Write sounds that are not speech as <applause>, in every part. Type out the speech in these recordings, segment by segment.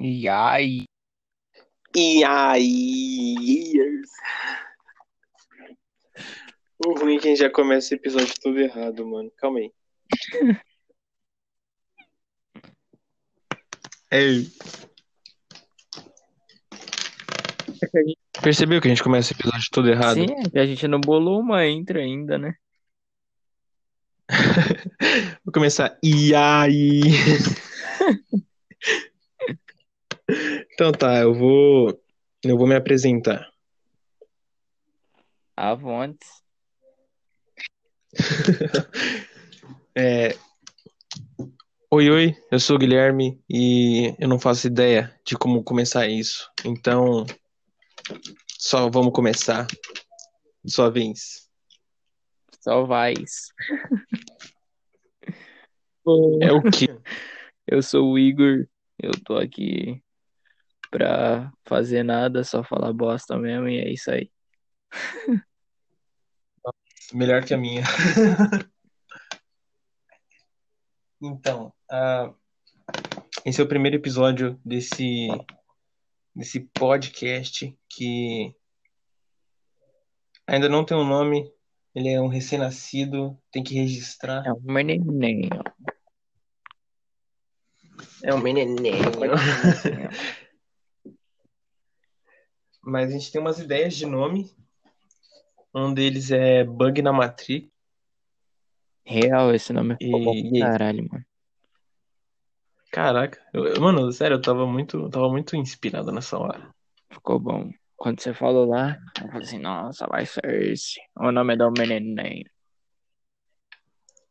E aí? E aí? O ruim é que a gente já começa esse episódio todo errado, mano. Calma aí. <laughs> Ei. Percebeu que a gente começa esse episódio todo errado? Sim, é que a gente não bolou uma intro ainda, né? <laughs> Vou começar. E aí? <laughs> Então tá, eu vou. Eu vou me apresentar. Avontes. <laughs> É, Oi, oi, eu sou o Guilherme e eu não faço ideia de como começar isso. Então, só vamos começar. Sua vez. Só vais. É o quê? <laughs> Eu sou o Igor. Eu tô aqui pra fazer nada, só falar bosta mesmo, e é isso aí. Melhor que a minha. <laughs> Então, ah, esse é o primeiro episódio desse, desse podcast que ainda não tem um nome. Ele é um recém-nascido, tem que registrar. É um menininho. É um menininho. <laughs> Mas a gente tem umas ideias de nome. Um deles é Bug na Matrix. Real, esse nome ficou E- bom pra aí? caralho, mano. Caraca, eu- mano, sério, eu tava muito, eu tava muito inspirado nessa hora. Ficou bom. Quando você falou lá, eu falei assim, nossa, vai ser esse. O nome do menininho.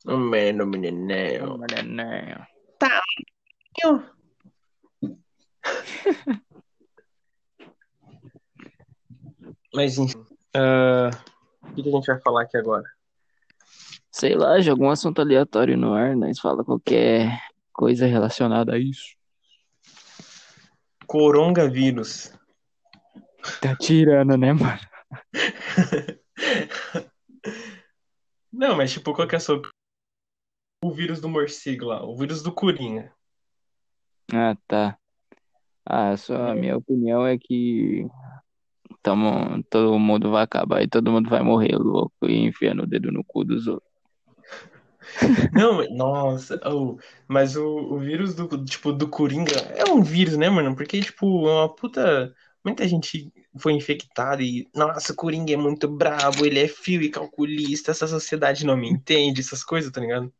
Um menino, O menininho. menininho. <laughs> <laughs> Mas enfim, ah, o que a gente vai falar aqui agora? Sei lá, joga um assunto aleatório no ar, nós fala qualquer coisa relacionada a isso. Coronavírus. Tá tirando, né, mano? <laughs> Não, mas tipo, qual que é a sua... O vírus do morcego lá, o vírus do Coringa. Ah, tá. Ah, só a minha opinião é que tamo, todo mundo vai acabar e todo mundo vai morrer louco e enfiando o dedo no cu dos outros. Não, mas- nossa, oh, mas o, o vírus do, tipo, do Coringa é um vírus, né, mano? Porque, tipo, é uma puta. Muita gente foi infectada e, nossa, o Coringa é muito brabo, ele é frio e calculista, essa sociedade não me entende, essas coisas, tá ligado?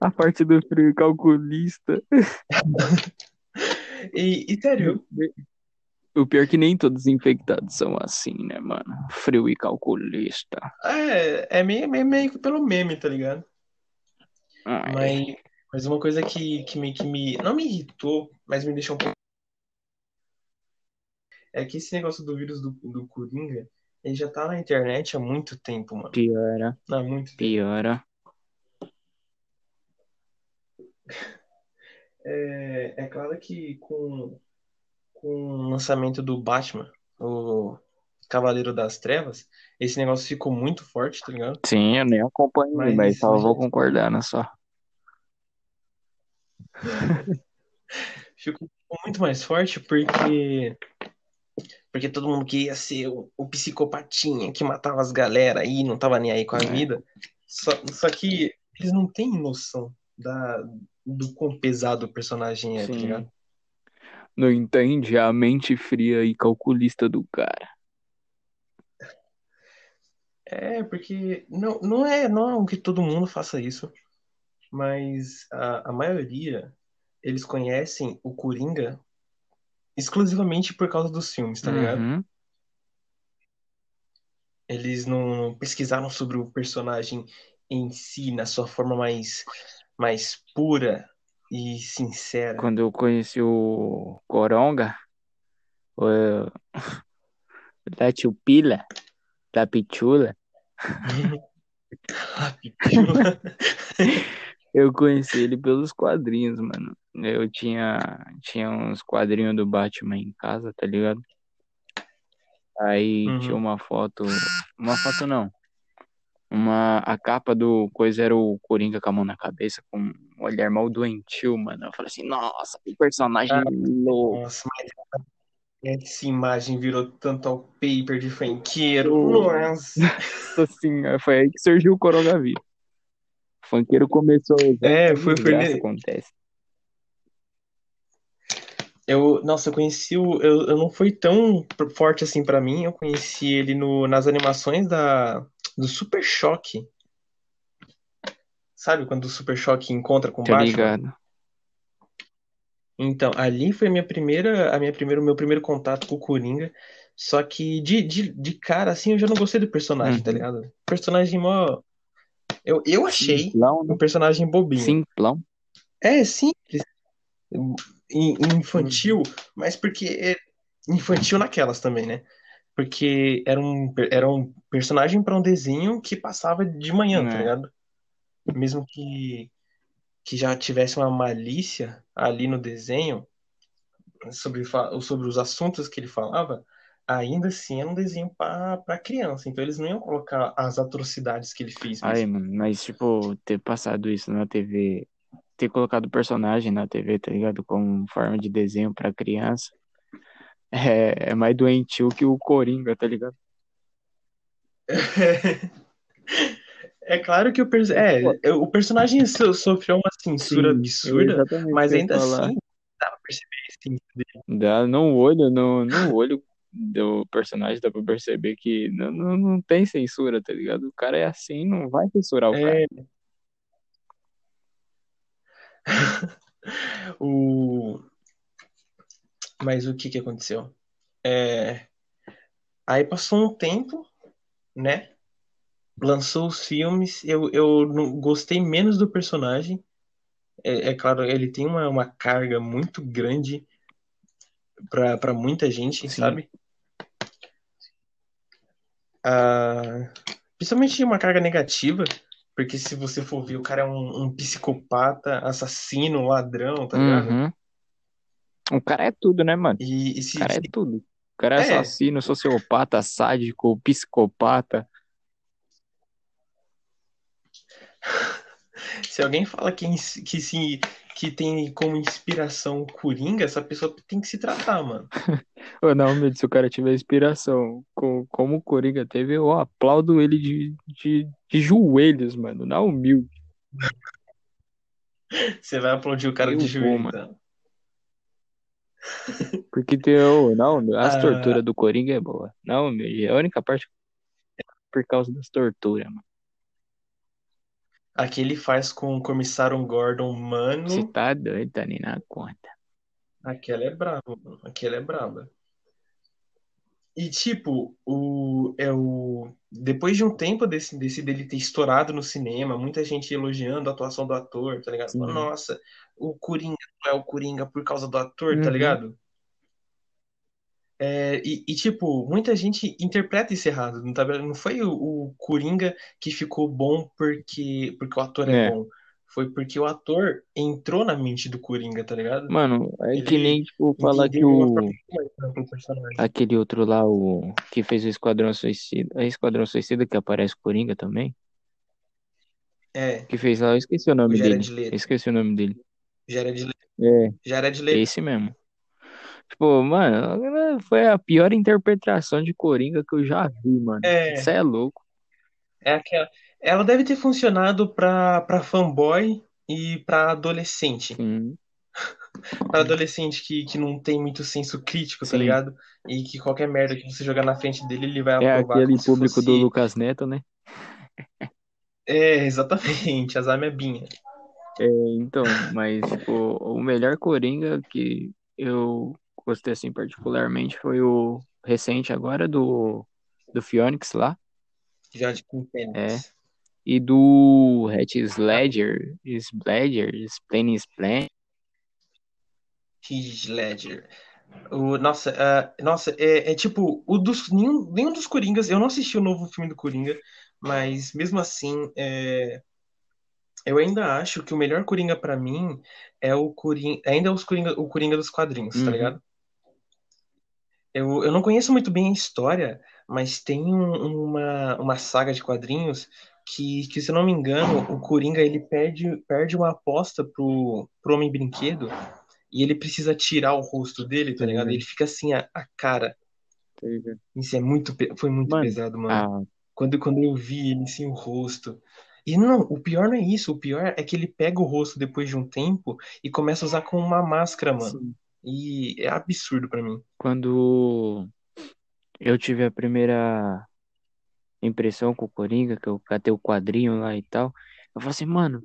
A parte do frio calculista. <laughs> E, e sério, O pior é que nem todos os infectados são assim, né, mano? Frio e calculista. é, é meio, meio, meio que pelo meme, tá ligado? Ai, Mas, mas uma coisa que, que, me, que me. Não me irritou, mas me deixou um pouco. É que esse negócio do vírus do, do Coringa, ele já tá na internet há muito tempo, mano. piora, Há muito tempo. piora. É, é claro que com, com o lançamento do Batman, o Cavaleiro das Trevas, esse negócio ficou muito forte, tá ligado? Sim, eu nem acompanho, Mas- mas só vou concordar, né, só. <laughs> Ficou muito mais forte porque. Porque todo mundo queria ser o, o psicopatinha que matava as galera e não tava nem aí com a É. vida. Só, só que eles não têm noção da, do quão pesado o personagem é, tá Sim. ligado? Não entende a mente fria e calculista do cara. É, porque não, não é não é que todo mundo faça isso, mas a, a maioria eles conhecem o Coringa exclusivamente por causa dos filmes, tá ligado? Uhum. Eles não pesquisaram sobre o personagem em si, na sua forma mais, mais pura e sincera. Quando eu conheci o Coronga, o <laughs> da Chupila, da Pichula, <laughs> <laughs> eu conheci ele pelos quadrinhos, mano. Eu tinha, tinha uns quadrinhos do Batman em casa, tá ligado? Aí Uhum. tinha uma foto, uma foto não. Uma, a capa do coisa era o Coringa com a mão na cabeça, com um olhar mal doentio, mano. Eu falei assim, nossa, que personagem Ah, louco. Nossa, mas essa imagem virou tanto ao paper de funkeiro. Oh. Nossa. Nossa senhora, foi aí que surgiu o coronavírus. O funkeiro começou É, foi, desgraça ne- acontece. Eu, nossa, eu conheci o. Eu, eu não foi tão forte assim pra mim. Eu conheci ele no, nas animações da, do Super Choque. Sabe quando o Super Choque encontra com o Tá Batman? ligado? Então, ali foi a minha primeira, a minha primeira, o meu primeiro contato com o Coringa. Só que de, de, de cara, assim, eu já não gostei do personagem, tá Uhum. ligado? Personagem mó. Eu, eu achei Simplão, né? um personagem bobinho. Simplão. É simples, in- infantil, mas porque é infantil naquelas também, né? Porque era um, era um personagem para um desenho que passava de manhã, tá É. ligado? Mesmo que, que já tivesse uma malícia ali no desenho sobre, sobre os assuntos que ele falava, ainda assim era um desenho para criança. Então eles não iam colocar as atrocidades que ele fez Aí, mesmo. mano, mas tipo, ter passado isso na TV, ter colocado o personagem na TV, tá ligado? Como forma de desenho pra criança, é, é mais doentio que o Coringa, tá ligado? É <laughs> claro que o, perso- é, o personagem so- sofreu uma censura Sim, absurda, mas ainda falar. assim dá pra perceber a essência dele. Dá no olho, no, no olho do personagem dá pra perceber que não, não, não tem censura, tá ligado? O cara é assim, não vai censurar o cara. É, <laughs> o... Mas o que que aconteceu? É, Aí passou um tempo, né? Lançou os filmes, eu, eu não- gostei menos do personagem. É, é claro, ele tem uma, uma carga muito grande pra pra muita gente, Sim. sabe? Ah, principalmente uma carga negativa, porque se você for ver, o cara é um, um psicopata, assassino, ladrão, tá ligado? Uhum. O cara é tudo, né, mano? E, e O se, cara é tudo. O cara é É. assassino, sociopata, sádico, psicopata. <laughs> se alguém fala que, que, se, que tem como inspiração o Coringa, essa pessoa tem que se tratar, mano. <laughs> Ô, não, se o cara tiver inspiração com, como o Coringa teve, eu aplaudo ele de, de, de joelhos, mano, na humilde. <laughs> Você vai aplaudir o cara Eu de vou, joelho, mano. então. Porque tem, não, as Ah. torturas do Coringa é boa. Não, meu, a única parte é por causa das torturas, mano. A que ele faz com o comissário Gordon, mano. Você tá doido, tá nem na conta. Aquela é brava, mano. Aquela é braba. E tipo, o, é o, depois de um tempo desse, desse dele ter estourado no cinema, muita gente elogiando a atuação do ator, tá ligado? Sim. Nossa, o Coringa não é o Coringa por causa do ator, tá Uhum. ligado? É, e, e, tipo, muita gente interpreta isso errado, não, tá, não foi o, o Coringa que ficou bom porque, porque o ator é, É. bom. Foi porque o ator entrou na mente do Coringa, tá ligado? Mano, é que Ele nem, tipo, falar que o... Aquele outro lá, o que fez o Esquadrão Suicida. É Esquadrão Suicida que aparece o Coringa também? É, Que fez lá, eu esqueci o nome O dele. Jared Leto. Esqueci o nome dele. era de, É, já era de letra. esse mesmo. Tipo, mano, foi a pior interpretação de Coringa que eu já vi, mano. É. Isso é louco. É aquela. Ela deve ter funcionado pra, pra fanboy e pra adolescente. Sim. <laughs> Pra adolescente que, que não tem muito senso crítico, tá Sim. ligado? E que qualquer merda que você jogar na frente dele, ele vai É aprovar aquele como se público fosse... do Lucas Neto, né? É, exatamente, azar minha binha. É, então, mas, tipo, o melhor Coringa que eu gostei, assim, particularmente foi o recente agora do, do Phoenix lá. Já de Fênix. E do Heath Ledger, Sledger, Splane Splane. Heath Ledger. O, nossa, ah, nossa é, é tipo, o dos, nenhum, nenhum dos Coringas, eu não assisti o novo filme do Coringa, mas mesmo assim, é, eu ainda acho que o melhor Coringa pra mim é o Coringa, ainda é os Coringa, o Coringa dos quadrinhos, tá Uhum. ligado? Eu, eu não conheço muito bem a história, mas tem um- uma, uma saga de quadrinhos que, que, se eu não me engano, o Coringa ele perde, perde uma aposta pro, pro Homem Brinquedo e ele precisa tirar o rosto dele, tá ligado? Ele fica assim, a, a cara. Isso é muito, foi muito mano, pesado, mano. Ah. Quando, quando eu vi ele sem o rosto. E não, o pior não é isso. O pior é que ele pega o rosto depois de um tempo e começa a usar como uma máscara, mano. Sim. E é absurdo para mim. Quando eu tive a primeira impressão com o Coringa, que eu catei o quadrinho lá e tal, eu falei assim, mano,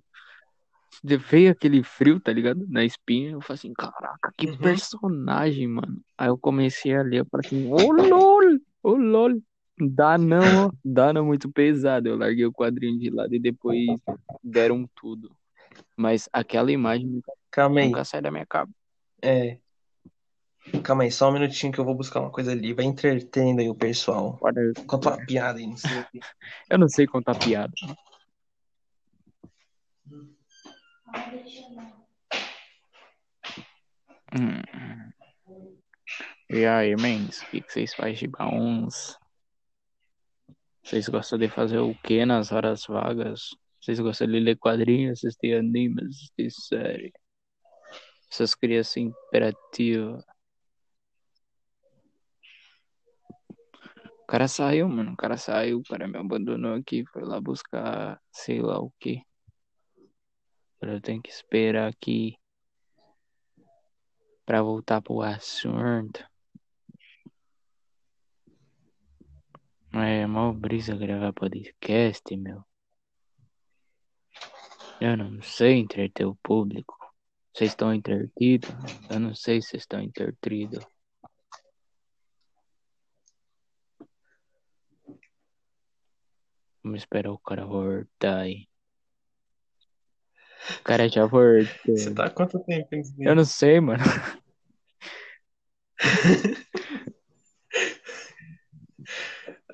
veio aquele frio, tá ligado? Na espinha, eu falei assim, caraca, que uhum. personagem, mano. Aí eu comecei a ler, eu falei assim, ô oh, lol, ô oh, lol. Dá não, dá não muito pesado. Eu larguei o quadrinho de lado e depois deram tudo. Mas aquela imagem nunca, Calma aí. nunca sai da minha cabeça. É. Calma aí, só um minutinho que eu vou buscar uma coisa ali. Vai entretendo aí o pessoal. Pode... Conta uma piada aí, não sei. <laughs> eu não sei contar piada. Hum. E aí, mens, o que, que vocês fazem de bons? Vocês gostam de fazer o que nas horas vagas? Vocês gostam de ler quadrinhos, assistir animes, assistir série? Essas crianças imperativas. O cara saiu, mano. O cara saiu, o cara me abandonou aqui, foi lá buscar sei lá o que. Eu tenho que esperar aqui pra voltar pro assunto. É mó brisa gravar podcast, meu. Eu não sei entreter o público. Vocês estão entretidos? Eu não sei se estão entretidos. Vamos esperar o cara voltar aí. O cara já voltou. Você tá há quanto tempo? Eu não sei, mano. <laughs>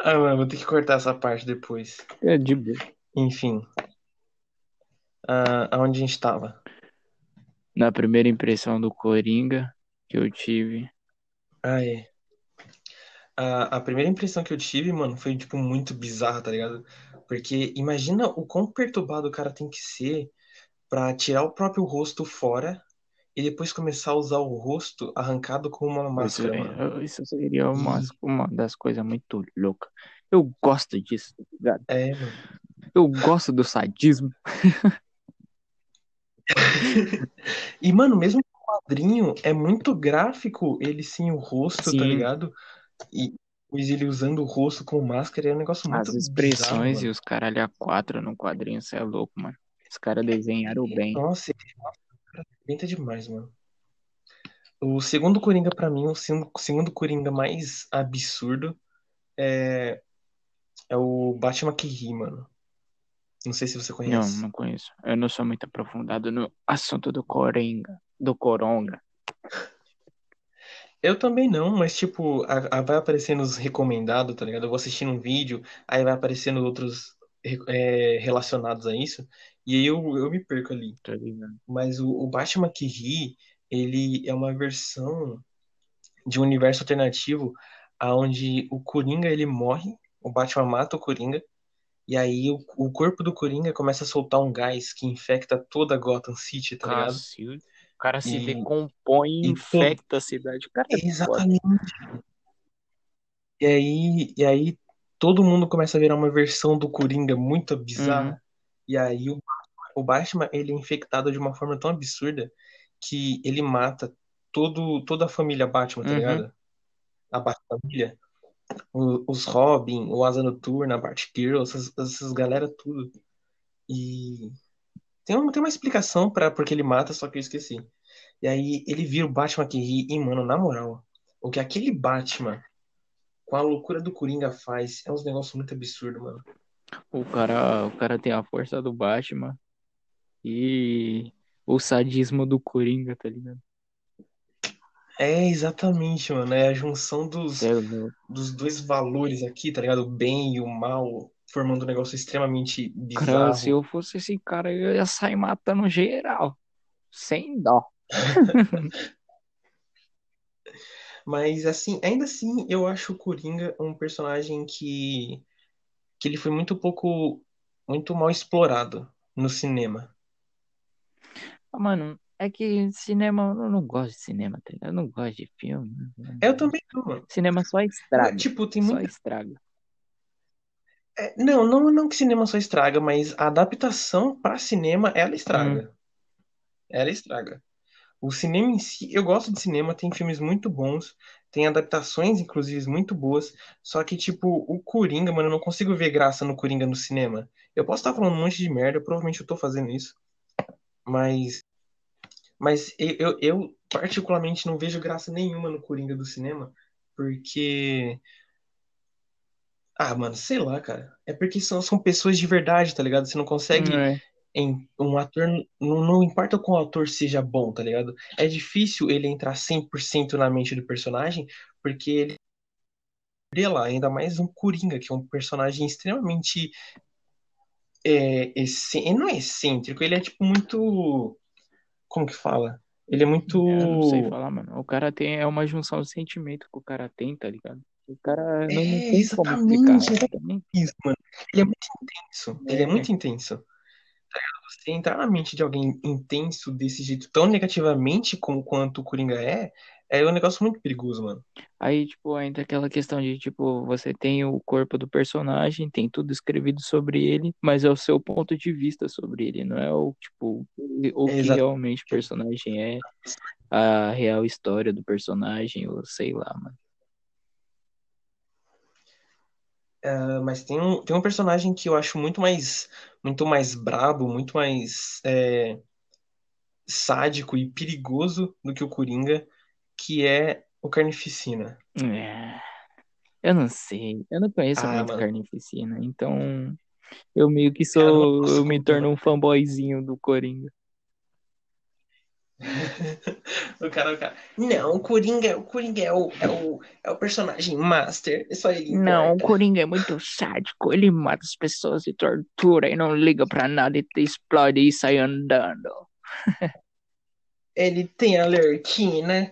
Ah, mano, vou ter que cortar essa parte depois. É de boa. Enfim. Ah, aonde a gente tava? Na primeira impressão do Coringa que eu tive. Ah, é. A, a primeira impressão que eu tive, mano, foi, tipo, muito bizarra, tá ligado? Porque imagina o quão perturbado o cara tem que ser pra tirar o próprio rosto fora e depois começar a usar o rosto arrancado com uma máscara, isso, mano. Isso seria uma, uma das coisas muito loucas. Eu gosto disso, tá ligado? É, mano. Eu gosto do sadismo. <laughs> e, mano, mesmo o quadrinho é muito gráfico, ele sim, o rosto, tá Sim. tá ligado? E ele usando o rosto com máscara é um negócio muito As expressões bizarro, e os caralho a quatro no quadrinho, você é louco, mano. Os caras desenharam bem. Nossa, Pinta demais, mano. O segundo Coringa, para mim, o segundo Coringa mais absurdo é, é o Batman que ri, mano. Não sei se você conhece. Não, não conheço. Eu não sou muito aprofundado no assunto do Coringa, do Coronga. Eu também não, mas tipo, a, a vai aparecendo os recomendados, tá ligado? Eu vou assistindo um vídeo, aí vai aparecendo outros é, relacionados a isso. E aí eu, eu me perco ali. Tá ligado. Mas o, o Batman que ri, ele é uma versão de um universo alternativo onde o Coringa ele morre, o Batman mata o Coringa, e aí o, o corpo do Coringa começa a soltar um gás que infecta toda a Gotham City, tá ligado? O cara se e, decompõe e infecta a cidade. Cara é Exatamente. Foda. E aí, e aí todo mundo começa a virar uma versão do Coringa muito bizarra. Uhum. E aí o, o Batman, ele é infectado de uma forma tão absurda que ele mata todo, toda a família Batman, tá uhum. ligado? A Batfamília. Os Robin, o Asa Noturna, a Batgirl, essas, essas galera tudo. E tem uma, tem uma explicação para porque ele mata, só que eu esqueci. E aí ele vira o Batman que ri, e, mano, na moral, o que aquele Batman com a loucura do Coringa faz é uns negócios muito absurdos, mano. O cara, o cara tem a força do Batman e o sadismo do Coringa, tá ligado? É, exatamente, mano. É a junção dos, é, dos dois valores aqui, tá ligado? O bem e o mal, formando um negócio extremamente bizarro. Cara, se eu fosse esse cara, eu ia sair matando geral. Sem dó. <laughs> Mas, assim, ainda assim, eu acho o Coringa um personagem que que ele foi muito pouco muito mal explorado no cinema. Ah, mano, é que cinema, eu não gosto de cinema, tá? Eu não gosto de filme. Eu também não, mano. Cinema só estraga. Tipo, tem Só muita. estraga. É, não, não, não que cinema só estraga, mas a adaptação pra cinema, ela estraga. Ela estraga. O cinema em si, eu gosto de cinema, tem filmes muito bons, tem adaptações, inclusive, muito boas. Só que, tipo, o Coringa, mano, eu não consigo ver graça no Coringa no cinema. Eu posso estar falando um monte de merda, provavelmente eu tô fazendo isso. Mas. Mas eu, eu, eu particularmente não vejo graça nenhuma no Coringa do cinema, porque. Ah, mano, sei lá, cara. É porque são, são pessoas de verdade, tá ligado? Você não consegue É. em um ator, não, não importa qual ator seja bom, tá ligado? É difícil ele entrar 100% na mente do personagem, porque ele vê lá, ainda mais um Coringa, que é um personagem extremamente é, ele não é excêntrico, ele é tipo muito, como que fala? Ele é muito Eu não sei falar, mano. O cara tem é uma junção de sentimento que o cara tem, tá ligado? O cara não, não É, tem como explicar. exatamente, também. isso, mano. Ele é muito intenso, ele é É. muito intenso. Tá? Você entrar na mente de alguém intenso desse jeito, tão negativamente como quanto o Coringa é, é um negócio muito perigoso, mano. Aí, tipo, entra aquela questão de, tipo, você tem o corpo do personagem, tem tudo escrevido sobre ele, mas é o seu ponto de vista sobre ele, não é o, tipo, o que Exato. realmente o personagem é, a real história do personagem, ou sei lá, mano. Ah, mas tem um, tem um personagem que eu acho muito mais, muito mais brabo, muito mais é, sádico e perigoso do que o Coringa, que é o Carnificina. É, eu não sei, eu não conheço Ah, muito mano. Carnificina, então eu meio que sou, eu me torno um fanboyzinho do Coringa. <laughs> O cara, o cara. Não, o Coringa, o Coringa é o, é o, é o personagem master. Só ele Não, o. Coringa é muito sádico, ele mata as pessoas e tortura e não liga pra nada e te explode e sai andando. <laughs> Ele tem alerquina.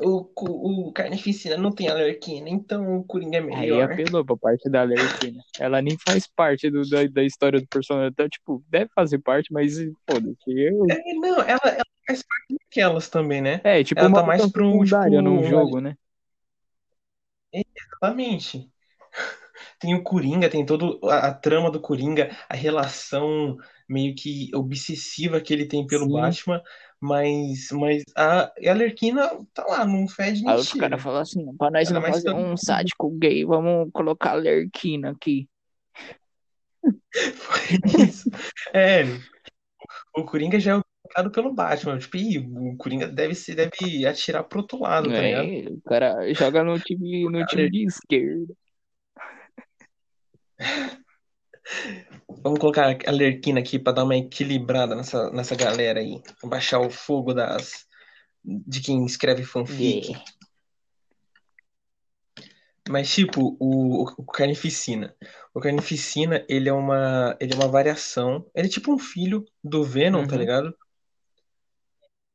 O, cu- o Carnificina não tem alerquina, então o Coringa é Aí melhor. apelou pra parte da Alerquina. Ela nem faz parte do, da, da história do personagem. Então, tipo, deve fazer parte, mas foda-se. Eu... É, não, ela, ela faz parte daquelas também, né? É, tipo, Ela uma tá mais pra um, tipo, num jogo, né? Exatamente. <laughs> Tem o Coringa, tem toda a, a trama do Coringa, a relação meio que obsessiva que ele tem pelo Sim. Batman, mas, mas a, a Arlequina tá lá, não fede nem Aí os caras falam assim, pra nós Ela não é mais fazer todo- um sádico gay, vamos colocar a Alerquina aqui. <laughs> Foi isso. É, o Coringa já é colocado pelo Batman. Tipo, ih, o Coringa deve, se, deve atirar pro outro lado, tá ligado? É, o cara joga no time, no time de esquerda. <laughs> Vamos colocar a Lerquina aqui pra dar uma equilibrada nessa, nessa galera aí. Baixar o fogo das de quem escreve fanfic. Yeah. Mas, tipo, o, o Carnificina. O Carnificina, ele é uma, ele é uma variação. Ele é tipo um filho do Venom, tá Uhum. ligado?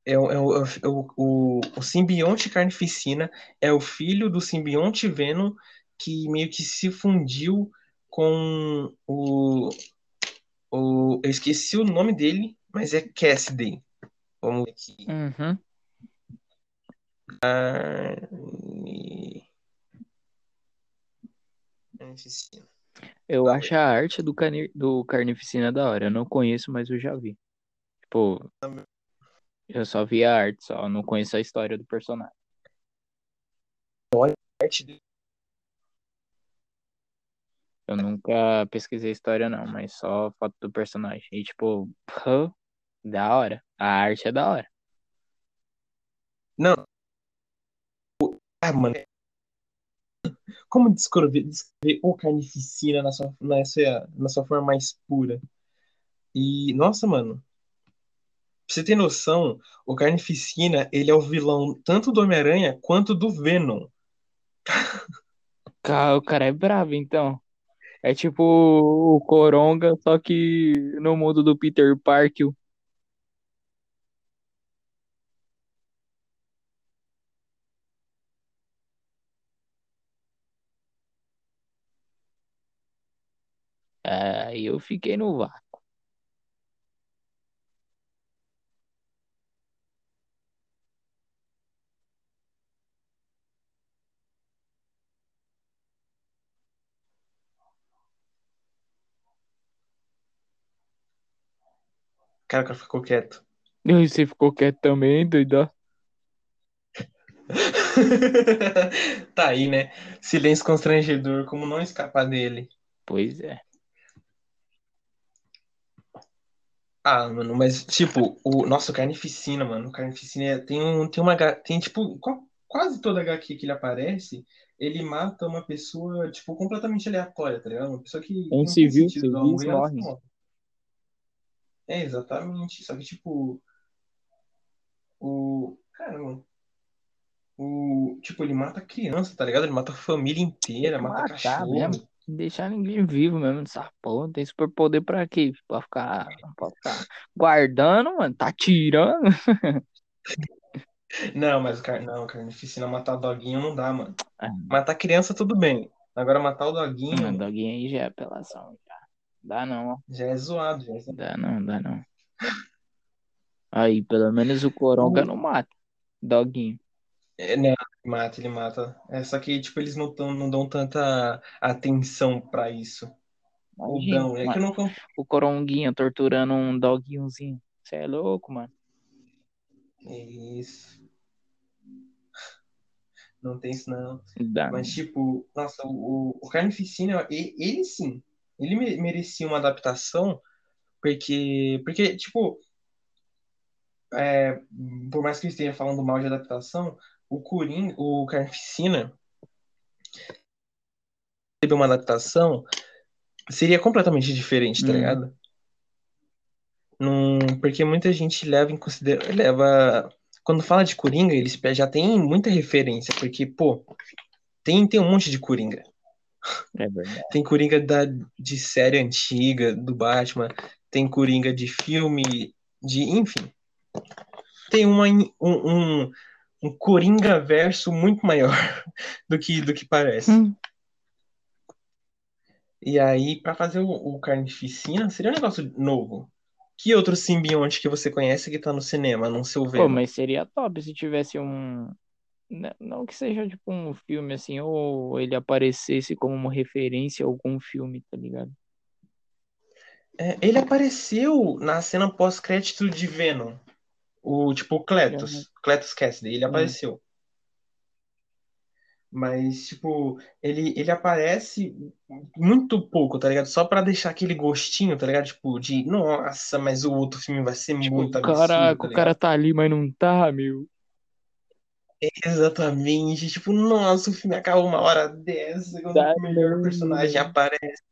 É, o, é, o, é o, o, o simbionte Carnificina é o filho do simbionte Venom que meio que se fundiu com o, o. Eu esqueci o nome dele, mas é Cassidy. Vamos ver aqui. Uhum. Carni- Carnificina. Eu acho a arte do, cani... do Carnificina da hora. Eu não conheço, mas eu já vi. Tipo, eu só vi a arte, só não conheço a história do personagem. Arte dele. Eu nunca pesquisei história, não, mas só foto do personagem. E, tipo, <laughs> pô, da hora. A arte é da hora. Não. Ah, mano. Como descrever, descrever o Carnificina na sua, na, sua, na sua forma mais pura? E, nossa, mano. Pra você ter noção, o Carnificina, ele é o vilão tanto do Homem-Aranha quanto do Venom. O cara é bravo, então. É tipo o Coronga, só que no mundo do Peter Parker. Aí eu fiquei no vácuo. Cara, o cara ficou quieto. E você ficou quieto também, doido? <laughs> Tá aí, né? Silêncio constrangedor, como não escapar dele. Pois é. Ah, mano, mas tipo, o nosso Carnificina, mano, o Carnificina tem um tem uma tem tipo qu- quase toda HQ que ele aparece, ele mata uma pessoa tipo completamente aleatória, tá ligado? Uma pessoa que, que Um civil, ela morrem. morre. É, exatamente. Só que tipo, o cara, o tipo, ele mata criança, tá ligado? Ele mata a família inteira, mata Matar cachorro. mesmo. Deixar ninguém vivo mesmo nessa porra. Tem superpoder pra quê? Pra ficar, pra ficar guardando, mano. Tá tirando. <laughs> Não, mas o cara, não, Carnificina matar doguinho não dá, mano. Ah, Matar criança tudo bem. Agora matar o Não, doguinho doguinho aí já é apelação. Dá não, ó. já é zoado, já é zoado. Dá não, dá não. Aí, pelo menos o Coronga não mata. Doguinho. É, não, ele mata, ele mata. É, só que, tipo, eles não, tão, não dão tanta atenção pra isso. Ou Imagina, dão. É que não. O Coronguinha torturando um doguinhozinho. Você é louco, mano. Isso. Não tem isso, não. Dá Mas, não. tipo, nossa, o, o Carnificina, ele sim. Ele me- merecia uma adaptação, porque, porque tipo, é, por mais que eu esteja falando mal de adaptação, o Coringa, o Carnificina, teve uma adaptação, seria completamente diferente, tá Hum. ligado? Num, porque muita gente leva em consideração, leva, quando fala de Coringa, eles já tem muita referência, porque, pô, tem, tem um monte de Coringa. É verdade. Tem Coringa da, de série antiga, do Batman, tem Coringa de filme, de, enfim. Tem uma, um, um, um Coringa verso muito maior <laughs> do que, do que parece. Hum. E aí, pra fazer o, o Carnificina, seria um negócio novo. Que outro simbionte que você conhece que tá no cinema, não seu Pô, Venom? mas seria top se tivesse um. Não que seja tipo um filme assim, ou ele aparecesse como uma referência a algum filme, tá ligado? É, ele apareceu na cena pós-crédito de Venom. O tipo Uhum. Cletus, Cletus Cassidy, ele Hum. apareceu. Mas, tipo, ele, ele aparece muito pouco, tá ligado? Só pra deixar aquele gostinho, tá ligado? Tipo, de, nossa, mas o outro filme vai ser Tipo, muito absurdo, caraca, tá o cara tá ali, mas não tá, meu. Exatamente. Tipo, nossa, o filme acaba uma hora dessa, quando Tá o melhor não, personagem aparece.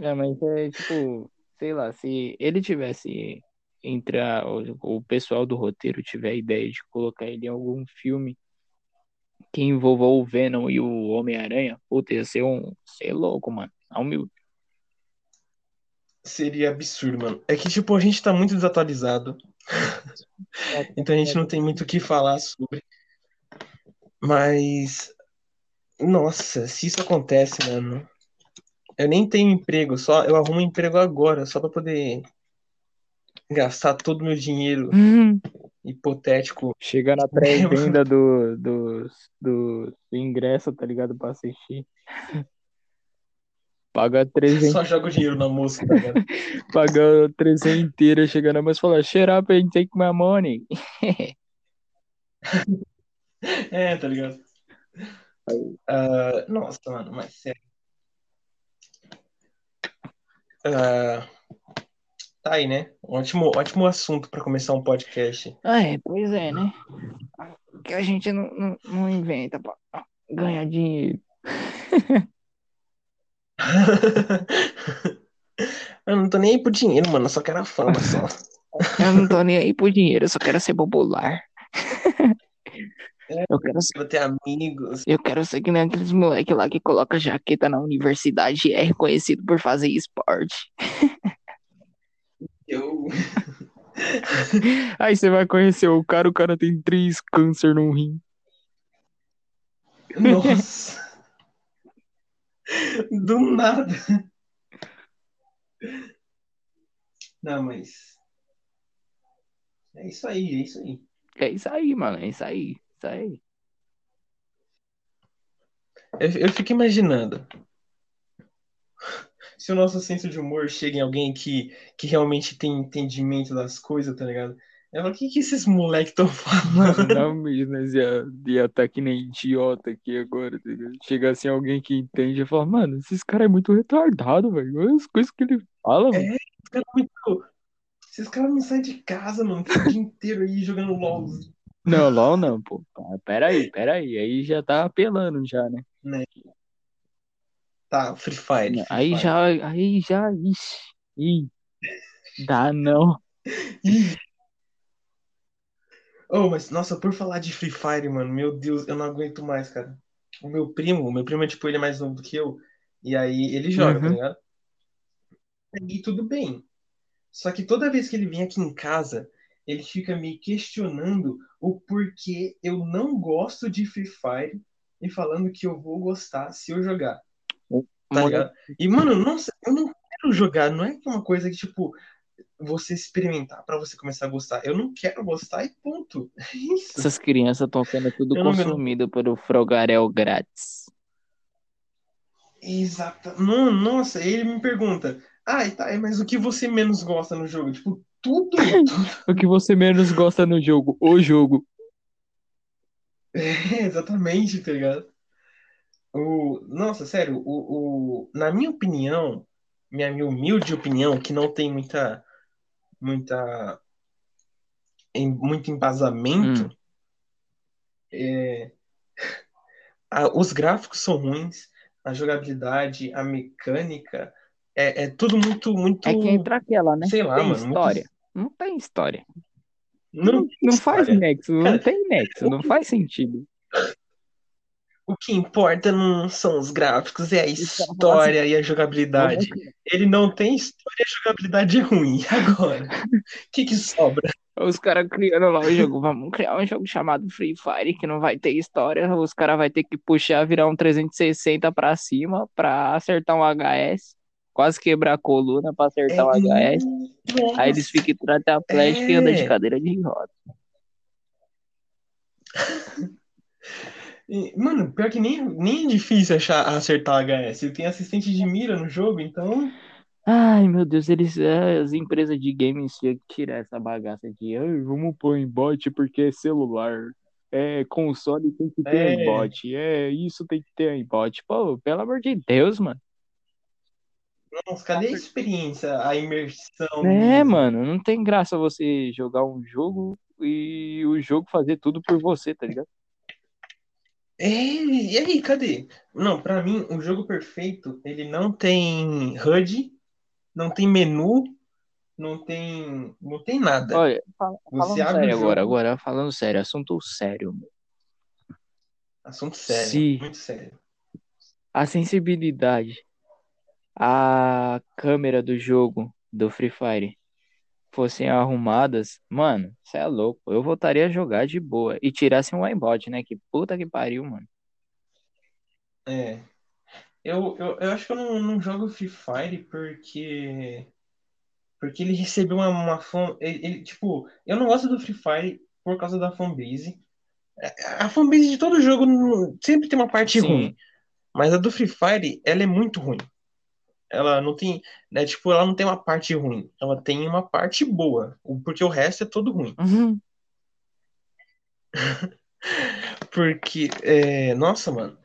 É, mas é tipo, sei lá, se ele tivesse entre a, o, o pessoal do roteiro tiver a ideia de colocar ele em algum filme que envolva o Venom e o Homem-Aranha, puta, ia ser um, ser louco, mano. Ao meu, Seria absurdo, mano. É que, tipo, a gente tá muito desatualizado. <laughs> Então a gente não tem muito o que falar sobre. Mas, nossa, se isso acontece, mano, eu nem tenho emprego, só eu arrumo um emprego agora, só pra poder gastar todo o meu dinheiro Hum, hipotético. chega na <laughs> pré-venda do, do, do, do ingresso, tá ligado? Pra assistir. <laughs> Paga 300, Só joga o dinheiro na moça, tá ligado? <laughs> paga 300 inteira, chega na mãe e fala, shut up and take my money. <laughs> É, tá ligado? Ah, nossa, mano, mas sério. Ah, tá aí, né? Ótimo, ótimo assunto pra começar um podcast. Ah, é, pois é, né? Que a gente não, não, não inventa pra ganhar dinheiro. <laughs> Eu não tô nem aí pro dinheiro, mano. Eu só quero a fama, só. Eu não tô nem aí por dinheiro, eu só quero ser popular. <laughs> Eu quero ser, Quero ter amigos. eu quero ser que nem aqueles moleque lá que coloca jaqueta na universidade e é reconhecido por fazer esporte. Eu... <laughs> Aí você vai conhecer o cara, o cara tem três câncer no rim. Nossa. Do nada. Não, mas. É isso aí, é isso aí. É isso aí, mano. É isso aí. Aí. Eu, eu fico imaginando. Se o nosso senso de humor chega em alguém que, que realmente tem entendimento das coisas, tá ligado? Falo, o que, que esses moleques estão Mano, falando? não mesmo, nós ia, ia tá que nem idiota aqui agora, tá? Chega assim alguém que entende e fala, mano, esses caras é muito retardado, velho. Olha as coisas que ele fala, mano. É, esses caras muito- esses caras não saem de casa, mano. Ficam o dia <laughs> inteiro aí jogando LOL. Não, LOL não, pô. Ah, Peraí, peraí. Aí já tá apelando já, né? Tá, Free Fire. Free Aí Fire. já, aí já, ixi, ih, dá não. Oh, mas, nossa, por falar de Free Fire, mano, meu Deus, eu não aguento mais, cara. O meu primo, o meu primo é tipo, ele é mais novo do que eu, e aí ele joga, tá Uhum. ligado? E tudo bem. Só que toda vez que ele vem aqui em casa, ele fica me questionando o porquê eu não gosto de Free Fire e falando que eu vou gostar se eu jogar. Tá ligado? E, mano, nossa, eu não quero jogar. Não é é uma coisa que, tipo, você experimentar pra você começar a gostar. Eu não quero gostar e ponto. <laughs> É isso. Essas crianças estão sendo tudo consumido pelo Frogarel grátis. Exato. Não, nossa, ele me pergunta. Ah, tá, mas o que você menos gosta no jogo? Tipo, tudo. tudo. <laughs> O que você menos gosta no jogo? O jogo. É, exatamente, tá ligado? O, nossa, sério, o, o, na minha opinião, minha, minha humilde opinião, que não tem muita, muita, em, muito embasamento, Hum. é, a- os gráficos são ruins, a jogabilidade, a mecânica, é, é tudo muito, muito, É que entra aquela, né? sei lá, Tem mano, história? Não tem história. não, Não, não faz nexo, não Cara, tem nexo, não faz sentido. O que importa não são os gráficos, é a falam história e a jogabilidade. Ele não tem história e a jogabilidade é ruim. <laughs> Agora? O que que sobra? Os caras criando lá o jogo, vamos criar um jogo chamado Free Fire que não vai ter história, os caras vai ter que puxar, virar um 360 pra cima pra acertar um HS, quase quebrar a coluna pra acertar um HS. Aí eles ficam tetraplégicos e andam de É. cadeira de roda. Mano, pior que nem, nem é difícil achar, acertar HS. Tem assistente de mira no jogo, então. Ai, meu Deus, eles, é, as empresas de games tinham que tirar essa bagaça de "Ai, vamos pôr em bot porque é celular. É, console tem que ter É. em bot. É, isso tem que ter em bot. Pô, pelo amor de Deus, mano. Nossa, cadê a experiência, a imersão? É, mano, não tem graça você jogar um jogo e o jogo fazer tudo por você, tá ligado? É, e aí, cadê? Não, pra mim, o jogo perfeito, ele não tem HUD, não tem menu, não tem, não tem nada. Olha, fala- falando sério agora, agora falando sério, assunto sério. meu. Assunto sério, Sim. muito sério. A sensibilidade, a câmera do jogo do Free Fire fossem arrumadas, mano, você é louco. Eu voltaria a jogar de boa e tirasse um aimbot, né? Que puta que pariu, mano. É. Eu, eu, eu acho que eu não, não jogo Free Fire porque. Porque ele recebeu uma, uma fan. Ele, ele, tipo, eu não gosto do Free Fire por causa da fanbase. A a fanbase de todo jogo sempre tem uma parte Sim. ruim. Mas a do Free Fire, ela é muito ruim. Ela não tem, né, tipo, ela não tem uma parte ruim. Ela tem uma parte boa, porque o resto é todo ruim. Uhum. <laughs> Porque, é, nossa, mano,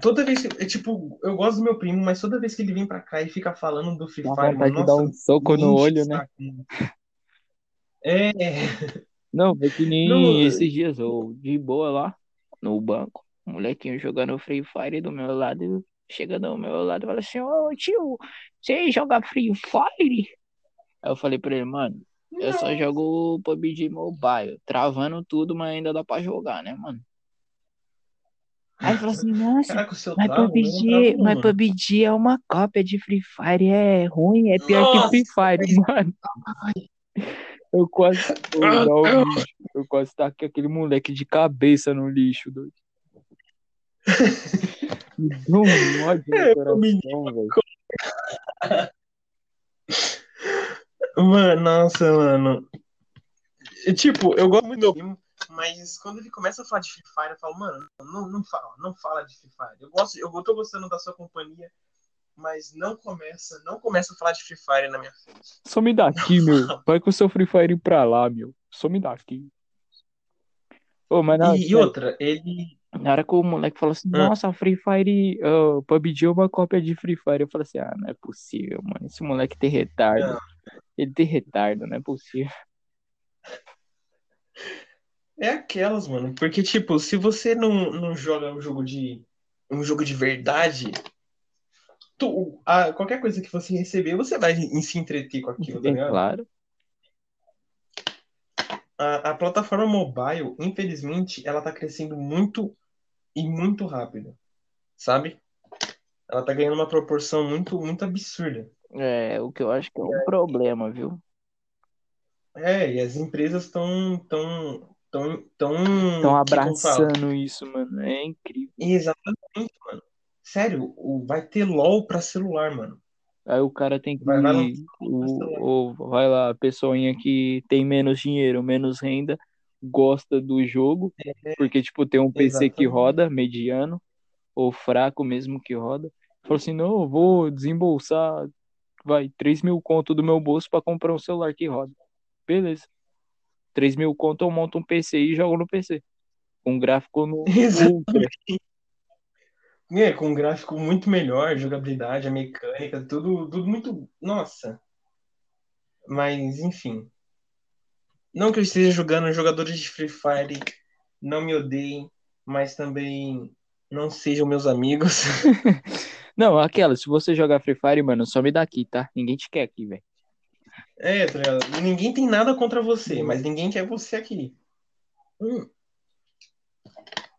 toda vez que, é, tipo, eu gosto do meu primo, mas toda vez que ele vem pra cá e fica falando do Free Fire, mano, de dar nossa, um soco no olho, né? saco, mano. É, Não, foi que nem Não, esses dias, eu de boa lá, no banco, um molequinho jogando Free Fire do meu lado, chega do meu lado e fala assim, ô tio, você joga Free Fire? Aí eu falei pra ele, mano, eu só jogo PUBG Mobile, travando tudo, mas ainda dá pra jogar, né, mano? Aí ele falou assim, <laughs> nossa, Caraca, mas eu não PUBG, mas. PUBG é uma cópia de Free Fire, é ruim, é pior que Nossa, Free Fire, mano. <laughs> Eu quase, não, bicho, eu quase taquei aquele moleque de cabeça no lixo, doido. <laughs> Me deu um ódio no É, coração, velho. Mano, nossa, mano. Tipo, eu gosto muito do mas quando ele começa a falar de Free Fire, eu falo, mano, não, não fala, não fala de Free Fire. Eu gosto, eu tô gostando da sua companhia, mas não começa, não começa a falar de Free Fire na minha frente. Some daqui, meu. Vai com o seu Free Fire pra lá, meu. Some daqui. Ô, mas na, E, e outra, ele. Na hora que o moleque falou assim, Ah. nossa, Free Fire, uh, PUBG é uma cópia de Free Fire. Eu falei assim, ah, não é possível, mano. Esse moleque tem retardo. Não. Ele tem retardo, não é possível. É aquelas, mano. Porque, tipo, se você não, não joga um jogo de. um jogo de verdade, tu, a, qualquer coisa que você receber, você vai em- se entreter com aquilo, tá É claro. A, a plataforma mobile, infelizmente, ela tá crescendo muito e muito rápido, sabe? Ela tá ganhando uma proporção muito, muito absurda. É, o que eu acho que é um problema, viu? É, e as empresas estão tão, tão, tão, fala? abraçando isso, mano. É incrível. Exatamente, mano. Sério, o, vai ter LOL pra celular, mano. Aí o cara tem que. Vai, lançar O, o, vai lá, a pessoinha que tem menos dinheiro, menos renda, gosta do jogo, porque, tipo, tem um PC que Exatamente. roda, mediano, ou fraco mesmo que roda. Falou assim: não, eu vou desembolsar, vai, 3 mil conto do meu bolso pra comprar um celular que roda. Beleza. 3 mil conto eu monto um PC e jogo no PC. Com gráfico no <laughs> Ultra. É, com um gráfico muito melhor, jogabilidade, a mecânica, tudo, tudo muito. Nossa. Mas, enfim. Não que eu esteja jogando jogadores de Free Fire, não me odeiem, mas também não sejam meus amigos. <laughs> Não, aquela, se você jogar Free Fire, mano, some daqui, tá? Ninguém te quer aqui, velho. É, tá ligado? Ninguém tem nada contra você, mas ninguém quer você aqui. Hum,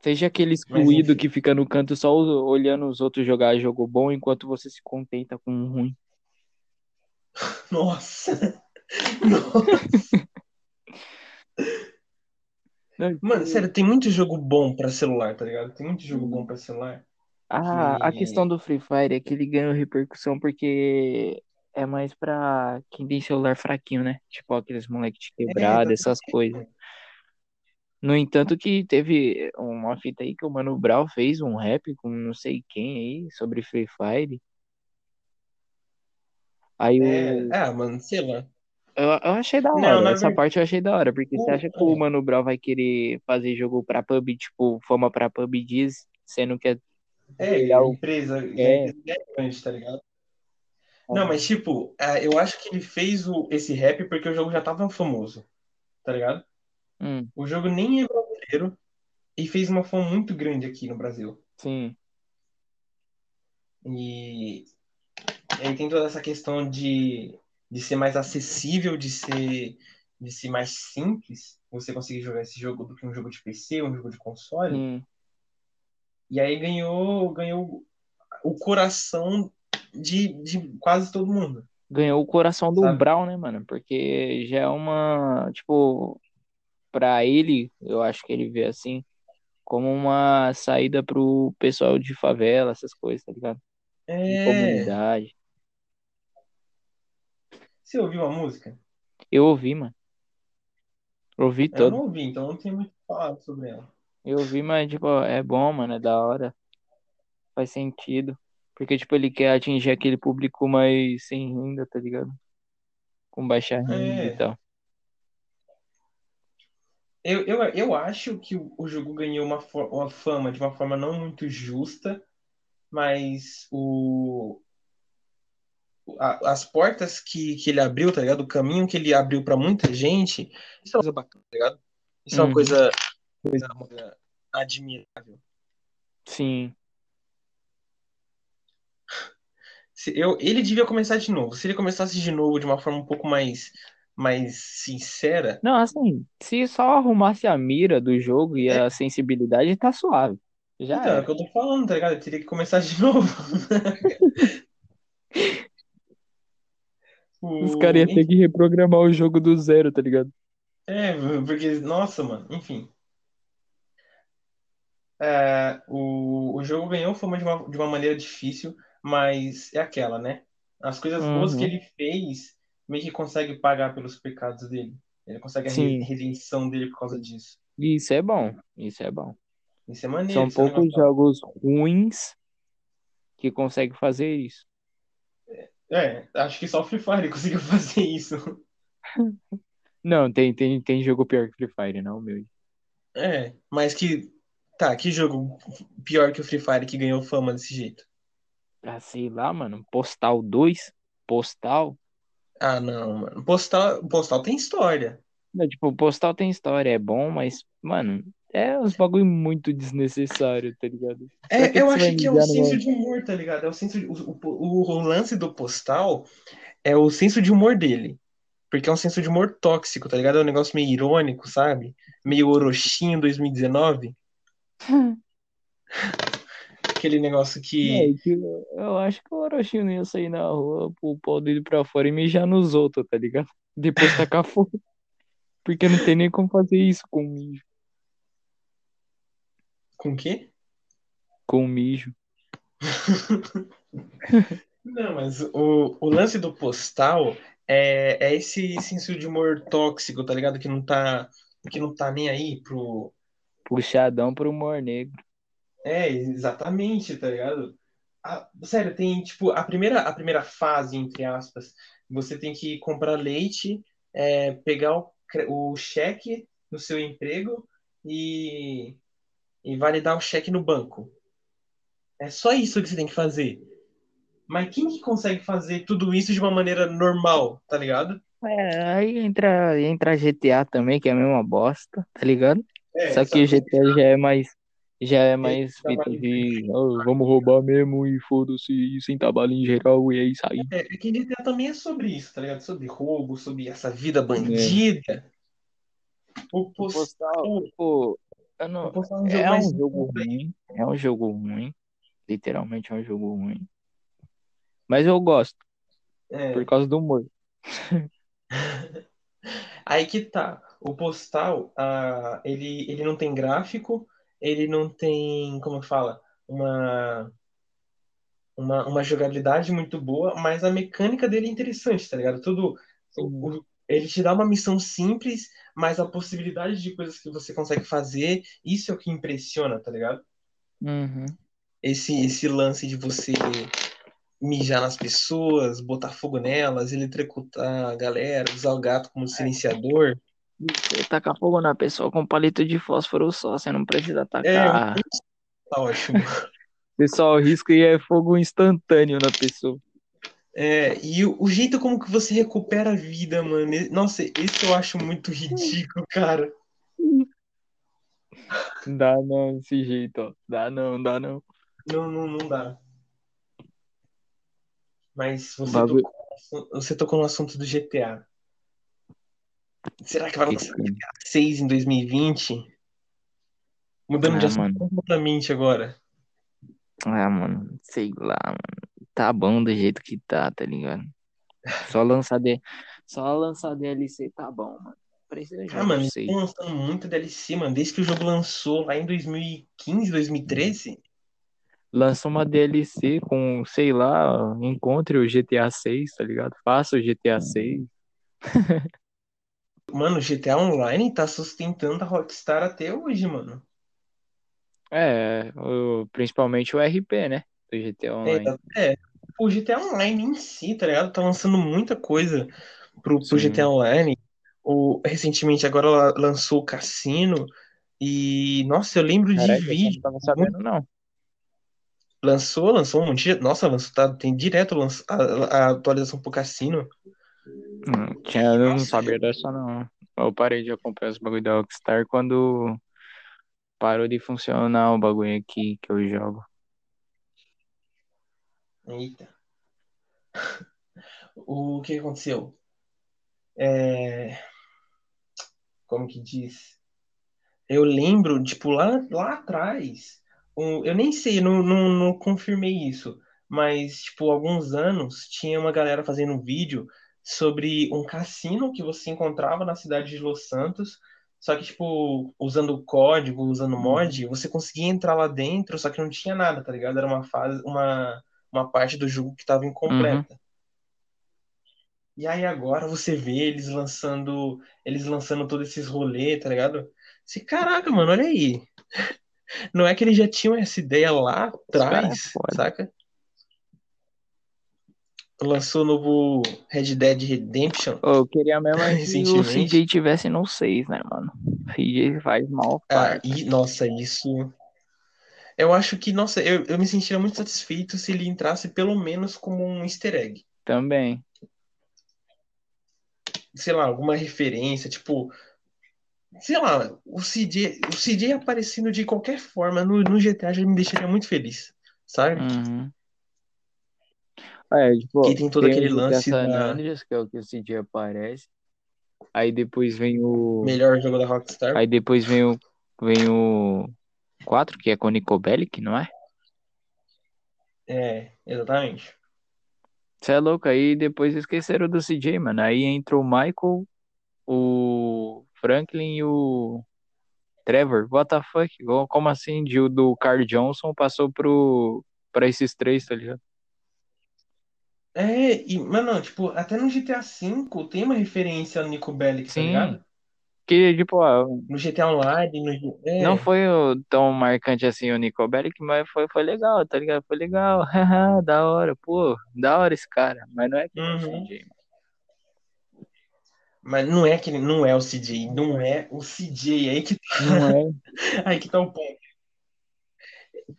Seja aquele excluído que fica no canto só olhando os outros jogar jogo bom enquanto você se contenta com um ruim. <laughs> nossa. <laughs> Nossa. Não, Mano, sério, tem muito jogo bom pra celular, tá ligado? Tem muito jogo bom pra celular. A, a que- questão do Free Fire é que ele ganhou repercussão porque é mais pra quem tem celular fraquinho, né? Tipo aqueles moleque de quebrada, essas coisas. No entanto, que teve uma fita aí que o Mano Brown fez um rap com não sei quem aí sobre Free Fire. Aí É, o, ah, mano, sei lá. Eu, eu achei da Não, hora, na essa verdade- parte eu achei da hora, porque você O- acha que o Mano Brown vai querer fazer jogo pra pub, tipo, fama pra PUBG, sendo que é É, Ele é o- empresa, é. é grande, tá ligado? Não, mas tipo, ah, eu acho que ele fez o, esse rap porque o jogo já tava famoso, tá ligado? Hum, O jogo nem é brasileiro e fez uma fama muito grande aqui no Brasil. sim. E aí tem toda essa questão de, de ser mais acessível, de ser, de ser mais simples você conseguir jogar esse jogo do que um jogo de PC, um jogo de console. Sim. E aí ganhou, ganhou o coração de, de quase todo mundo. Ganhou o coração do Sabe? Brown, né, mano? Porque já é uma, tipo, pra ele, eu acho que ele vê assim, como uma saída pro pessoal de favela, essas coisas, tá ligado? De É. comunidade. Você ouviu a música? Eu ouvi, mano. Ouvi Eu todo. não ouvi, então não tenho muito o que falar sobre ela. Eu ouvi, mas, tipo, é bom, mano, é da hora. Faz sentido. Porque, tipo, ele quer atingir aquele público mais sem renda, tá ligado? Com baixa renda É. e tal. Eu, eu, eu acho que o, jogo ganhou uma, uma fama de uma forma não muito justa, mas o, a- as portas que, que ele abriu, tá ligado? O caminho que ele abriu pra muita gente, isso é uma coisa bacana, tá ligado? Isso é uma Uhum. coisa, coisa, uma coisa admirável. Sim. Se eu, ele devia começar de novo. Se ele começasse de novo de uma forma um pouco mais, mais sincera, Não, assim, se só arrumasse a mira do jogo e a sensibilidade, tá suave. Já então, é o que eu tô falando, tá ligado? Ele teria que começar de <laughs> novo. <laughs> Os caras iam ter que reprogramar o jogo do zero, tá ligado? É, porque, nossa, mano, enfim. É, o, o jogo ganhou fama de uma, de uma maneira difícil, mas é aquela, né? As coisas boas que Uhum. ele fez meio que consegue pagar pelos pecados dele. Ele consegue a Sim. redenção dele por causa disso. Isso é bom, isso é bom. Isso é maneiro. São é poucos negócio- jogos ruins que conseguem fazer isso. É, acho que só o Free Fire <laughs> conseguiu fazer isso. Não, tem, tem, tem jogo pior que Free Fire, não, meu. É, mas que. Tá, que jogo pior que o Free Fire que ganhou fama desse jeito? Ah, sei lá, mano. Postal 2? Postal? Ah, não, mano. Postal, Postal tem história. Não, tipo, Postal tem história, é bom, mas, mano, é uns bagulho muito desnecessário, tá ligado? É, que eu acho que é o senso numa- de humor, tá ligado? É o senso de, o, o, o lance do Postal é o senso de humor dele. Porque é um senso de humor tóxico, tá ligado? É um negócio meio irônico, sabe? Meio Orochinho <laughs> 2019. Aquele negócio que. É, que eu, acho que o Orochi não ia sair na rua, pôr o pau dele pra fora e mijar nos outros, tá ligado? Depois tacar fogo. Porque não tem nem como fazer isso com mijo. Com o quê? Com mijo. <laughs> Não, mas o, o lance do postal é, é esse senso de humor tóxico, tá ligado? Que não tá, que não tá nem aí pro. Puxadão pro humor negro. É, exatamente, tá ligado? A- sério, tem tipo a primeira, a primeira fase, entre aspas, você tem que comprar leite, é, pegar o, o cheque do seu emprego e, e validar o cheque no banco. É só isso que você tem que fazer. Mas quem que consegue fazer tudo isso de uma maneira normal, tá ligado? É, aí entra, entra GTA também, que é a mesma bosta, tá ligado? É, Só que o GTA já é mais, já é mais fita mais- de "Ah, vamos roubar mesmo e foda-se, sem bala em geral, e é isso aí. É, é que GTA também é sobre isso, tá ligado? Sobre roubo, sobre essa vida bandida. O O postal, Postal, pô, eu não, o postal é um jogo é um jogo ruim, é um jogo ruim, literalmente é um jogo ruim. Mas eu gosto, é, por causa do humor. <laughs> Aí que tá. O postal, ah, ele, ele não tem gráfico, ele não tem, como fala, uma, uma, uma jogabilidade muito boa, mas a mecânica dele é interessante, tá ligado? Tudo, o- o- ele te dá uma missão simples, mas a possibilidade de coisas que você consegue fazer, isso é o que impressiona, tá ligado? Uhum. Esse, esse lance de você mijar nas pessoas, botar fogo nelas, eletrocutar a galera, usar o gato como silenciador. Você tacar fogo na pessoa com palito de fósforo só, você não precisa É, tacar. <laughs> tá ótimo. Você só risca e é fogo instantâneo na pessoa. É, e o, o jeito como que você recupera a vida, mano. Nossa, esse eu acho muito ridículo, cara. Dá não, desse jeito, ó. Dá não, dá não. Não, não, não dá. Mas você tocou, você tocou no assunto do GTA. Será que vai lançar GTA 6 em 2020? Mudando de Ah, assunto mano. completamente agora. Ah, mano, sei lá, mano. Tá bom do jeito que tá, tá ligado? Só lançar, D... Só lançar DLC tá bom, mano. Precisa de Ah, mano, eles estão lançando muito DLC, mano. Desde que o jogo lançou lá em 2015, 2013. Lança uma DLC com, sei lá, encontre o GTA 6, tá ligado? Faça o GTA 6. <laughs> Mano, o GTA Online tá sustentando a Rockstar até hoje, mano. É, o- principalmente o RP, né? Do GTA Online. É, é. O GTA Online em si, tá ligado? Tá lançando muita coisa pro, pro Sim. GTA Online. O, recentemente agora la- lançou o Cassino. E, nossa, eu lembro de Caraca, eu vídeo. não tava sabendo, não. Lançou, lançou um monte de. Nossa, lançou, tá, tem direto lança- a, a atualização pro Cassino. Tinha, eu não Nossa, sabia dessa, não. Eu parei de acompanhar os bagulho da Rockstar quando parou de funcionar o bagulho aqui que eu jogo. Eita. <laughs> O que aconteceu? É... Como que diz? Eu lembro, tipo, lá, lá atrás, um- eu nem sei, não, não, não confirmei isso, mas, tipo, alguns anos, tinha uma galera fazendo um vídeo sobre um cassino que você encontrava na cidade de Los Santos, só que, tipo, usando código, usando mod, você conseguia entrar lá dentro, só que não tinha nada, tá ligado? Era uma fase, uma, uma parte do jogo que estava incompleta. E aí agora você vê eles lançando, eles lançando todos esses rolês, tá ligado? Se caraca, mano, olha aí. <laughs> Não é que eles já tinham essa ideia lá é atrás, saca? Lançou o novo Red Dead Redemption. Eu queria mesmo <laughs> é que o. CJ tivesse no 6, né, mano? O CJ faz mal Ah, e, nossa, isso. Eu acho que, nossa, eu, eu me sentiria muito satisfeito se ele entrasse pelo menos como um easter egg. Também. Sei lá, alguma referência, tipo. Sei lá, o CJ, o CJ aparecendo de qualquer forma no, no GTA já me deixaria muito feliz, sabe? Uhum. É, tipo, Que tem todo tem aquele lance da Andreas, que é o que o CJ aparece. Aí depois vem o. melhor jogo da Rockstar. Aí depois vem o. Vem o 4, que é com o Nico Bellic, não é? É, exatamente. Você é louco, aí depois esqueceram do CJ, mano. Aí entrou o Michael, o Franklin e o Trevor. What the fuck? Como assim? De, do Carl Johnson passou pro, pra esses três, tá ligado? É, e, mano, tipo, até no GTA V tem uma referência ao Nico Bellic, tá Sim. ligado? Que, tipo, ó, No GTA Online, no, é, não foi o- tão marcante assim o Nico Bellic, mas foi, foi legal, tá ligado? Foi legal. Haha, <laughs> da hora, pô, da hora esse cara. Mas não é que nem o Uhum. CJ. Mas não é que ele não é o CJ, não é o CJ, aí que tá, Não é? <laughs> aí que tá o ponto.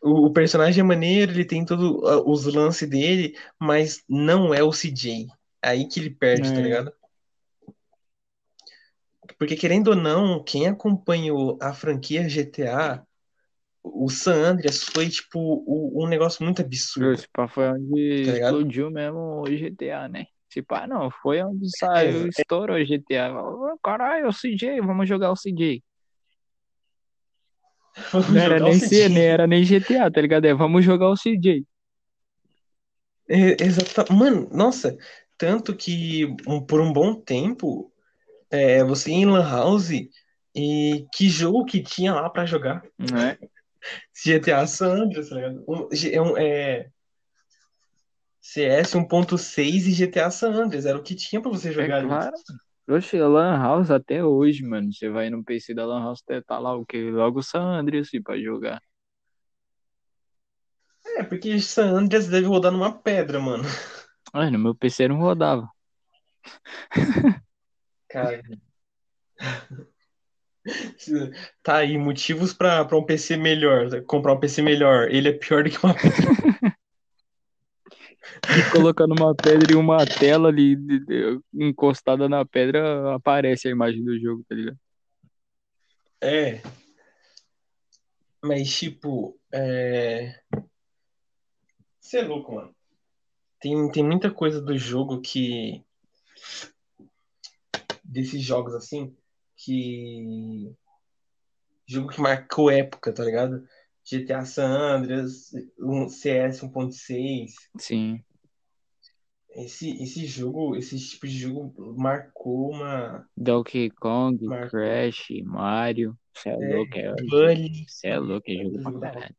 O, personagem é maneiro, ele tem todos os lances dele, mas não é o CJ. Aí que ele perde, tá É. ligado? Porque querendo ou não, quem acompanhou a franquia GTA, o San Andreas foi tipo um negócio muito absurdo, Esse pá foi onde tá explodiu mesmo o GTA, né? Se pá, não, foi onde saiu, É, estourou o GTA. Caralho, é o CJ, vamos jogar o CJ. Não era nem C, nem era nem GTA, tá ligado? É, vamos jogar o CJ. É, exata... Mano, nossa, tanto que um- por um bom tempo é, você ia em Lan House e que jogo que tinha lá pra jogar? Né? <laughs> GTA San Andreas, tá ligado? Um, é, um, é, CS 1.6 e GTA San Andreas, era o que tinha pra você É jogar ali. Oxe, a Lan House até hoje, mano. Você vai no PC da Lan House, tá lá o quê? Logo o San Andreas, assim, pra jogar. É, porque San Andreas deve rodar numa pedra, mano. Ai, no meu PC não rodava. Cara. Tá aí, motivos pra, pra um PC melhor. Comprar um PC melhor. Ele é pior do que uma pedra. <laughs> E colocando uma pedra e uma tela ali de- de- encostada na pedra, aparece a imagem do jogo, tá ligado? É. Mas, tipo, é. Você é louco, mano. Tem, tem muita coisa do jogo que. Desses jogos assim, que. Jogo que marcou época, tá ligado? GTA San Andreas, um CS 1.6. Sim. Esse, esse jogo, esse tipo de jogo marcou uma. Donkey Kong, Marcou. Crash, Mario. Você é É, louco, é. Bully. Você é louco, é jogo pra caralho.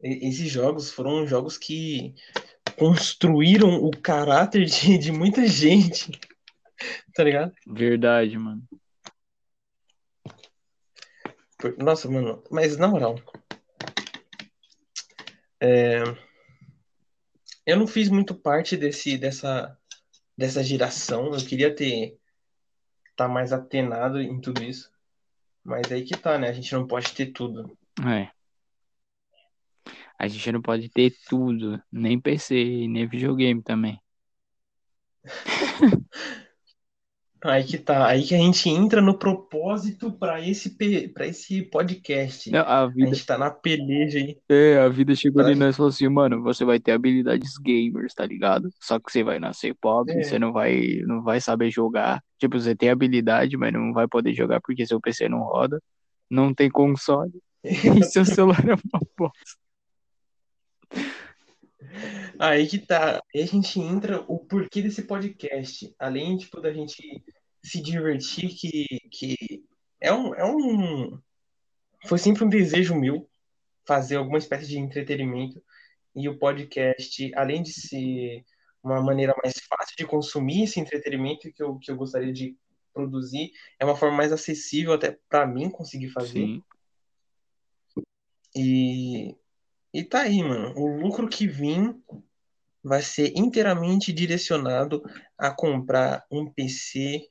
Esses jogos foram jogos que construíram o caráter de, de muita gente, <laughs> tá ligado? Verdade, mano. Nossa, mano, mas na moral, é, eu não fiz muito parte desse, dessa, dessa geração. Eu queria ter tá mais atenado em tudo isso. Mas aí que tá, né? A gente não pode ter tudo. É. A gente não pode ter tudo, nem PC, nem videogame também. <laughs> Aí que tá. Aí que a gente entra no propósito pra esse, pra esse podcast. Não, a A vida, gente tá na peleja aí. é, a vida chegou ali e nós falou assim, mano, você vai ter habilidades gamers, tá ligado? Só que você vai nascer pobre, É. você não vai, não vai saber jogar. Tipo, você tem habilidade, mas não vai poder jogar porque seu PC não roda, não tem console <laughs> e seu celular é uma bosta. Aí que tá. Aí a gente entra o porquê desse podcast. Além, tipo, da gente se divertir, que, que é um, é um. Foi sempre um desejo meu fazer alguma espécie de entretenimento. E o podcast, além de ser uma maneira mais fácil de consumir esse entretenimento que eu, que eu gostaria de produzir, é uma forma mais acessível até para mim conseguir fazer. Sim. E, e tá aí, mano. O lucro que vim vai ser inteiramente direcionado a comprar um PC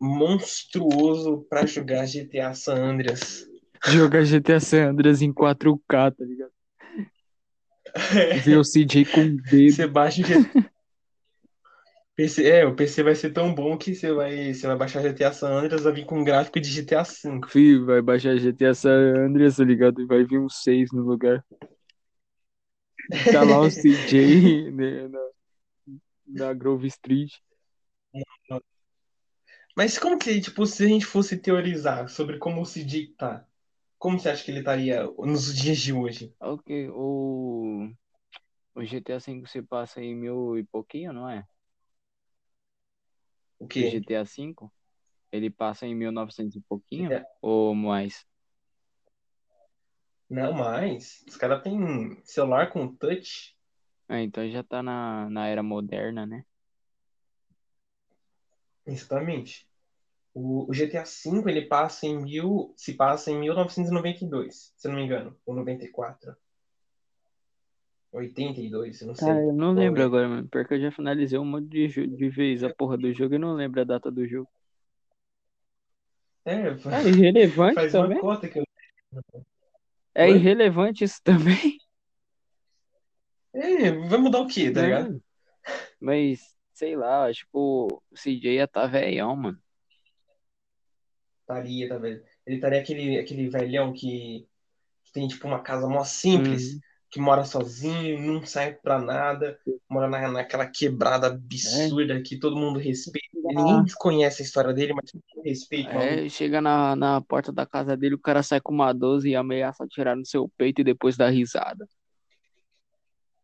monstruoso para jogar GTA San Andreas. Jogar GTA San Andreas em 4K, tá ligado? <laughs> Ver o CJ com o dedo. Você baixa. PC, é, o PC vai ser tão bom que você vai, você vai baixar GTA San Andreas, vai vir com um gráfico de GTA V. Fih, vai baixar GTA San Andreas, tá ligado? E vai vir um 6 no lugar. Tá lá o CJ né, na, na Grove Street. Mas como que, tipo, se a gente fosse teorizar sobre como o CJ tá, como você acha que ele estaria nos dias de hoje? Ok, o, o GTA V você passa em mil e pouquinho, não é? O? GTA V? Ele passa em 1900 e pouquinho? É. Ou mais? Não mais. Os caras têm celular com touch. É, então já tá na, na era moderna, né? Exatamente. O, o GTA V ele passa em mil, se passa em 1992, se não me engano, ou 94. 82, eu não sei. Cara, eu não lembro é? agora, mano. Porque eu já finalizei um monte de, de vez a porra do jogo e não lembro a data do jogo. É, É irrelevante faz também? que eu. É Oi? irrelevante isso também, É, vai mudar o quê, tá ligado? né? Mas, sei lá, acho que o CJ ia tá velhão, mano. Estaria, tá vendo? Ele estaria aquele, aquele velhão que, que tem, tipo, uma casa mó simples, Uhum. Que mora sozinho, não sai pra nada, mora na, naquela quebrada absurda que todo mundo respeita. Ninguém conhece a história dele, mas respeita. É, chega na, na porta da casa dele, o cara sai com uma 12 e ameaça atirar no seu peito e depois dá risada.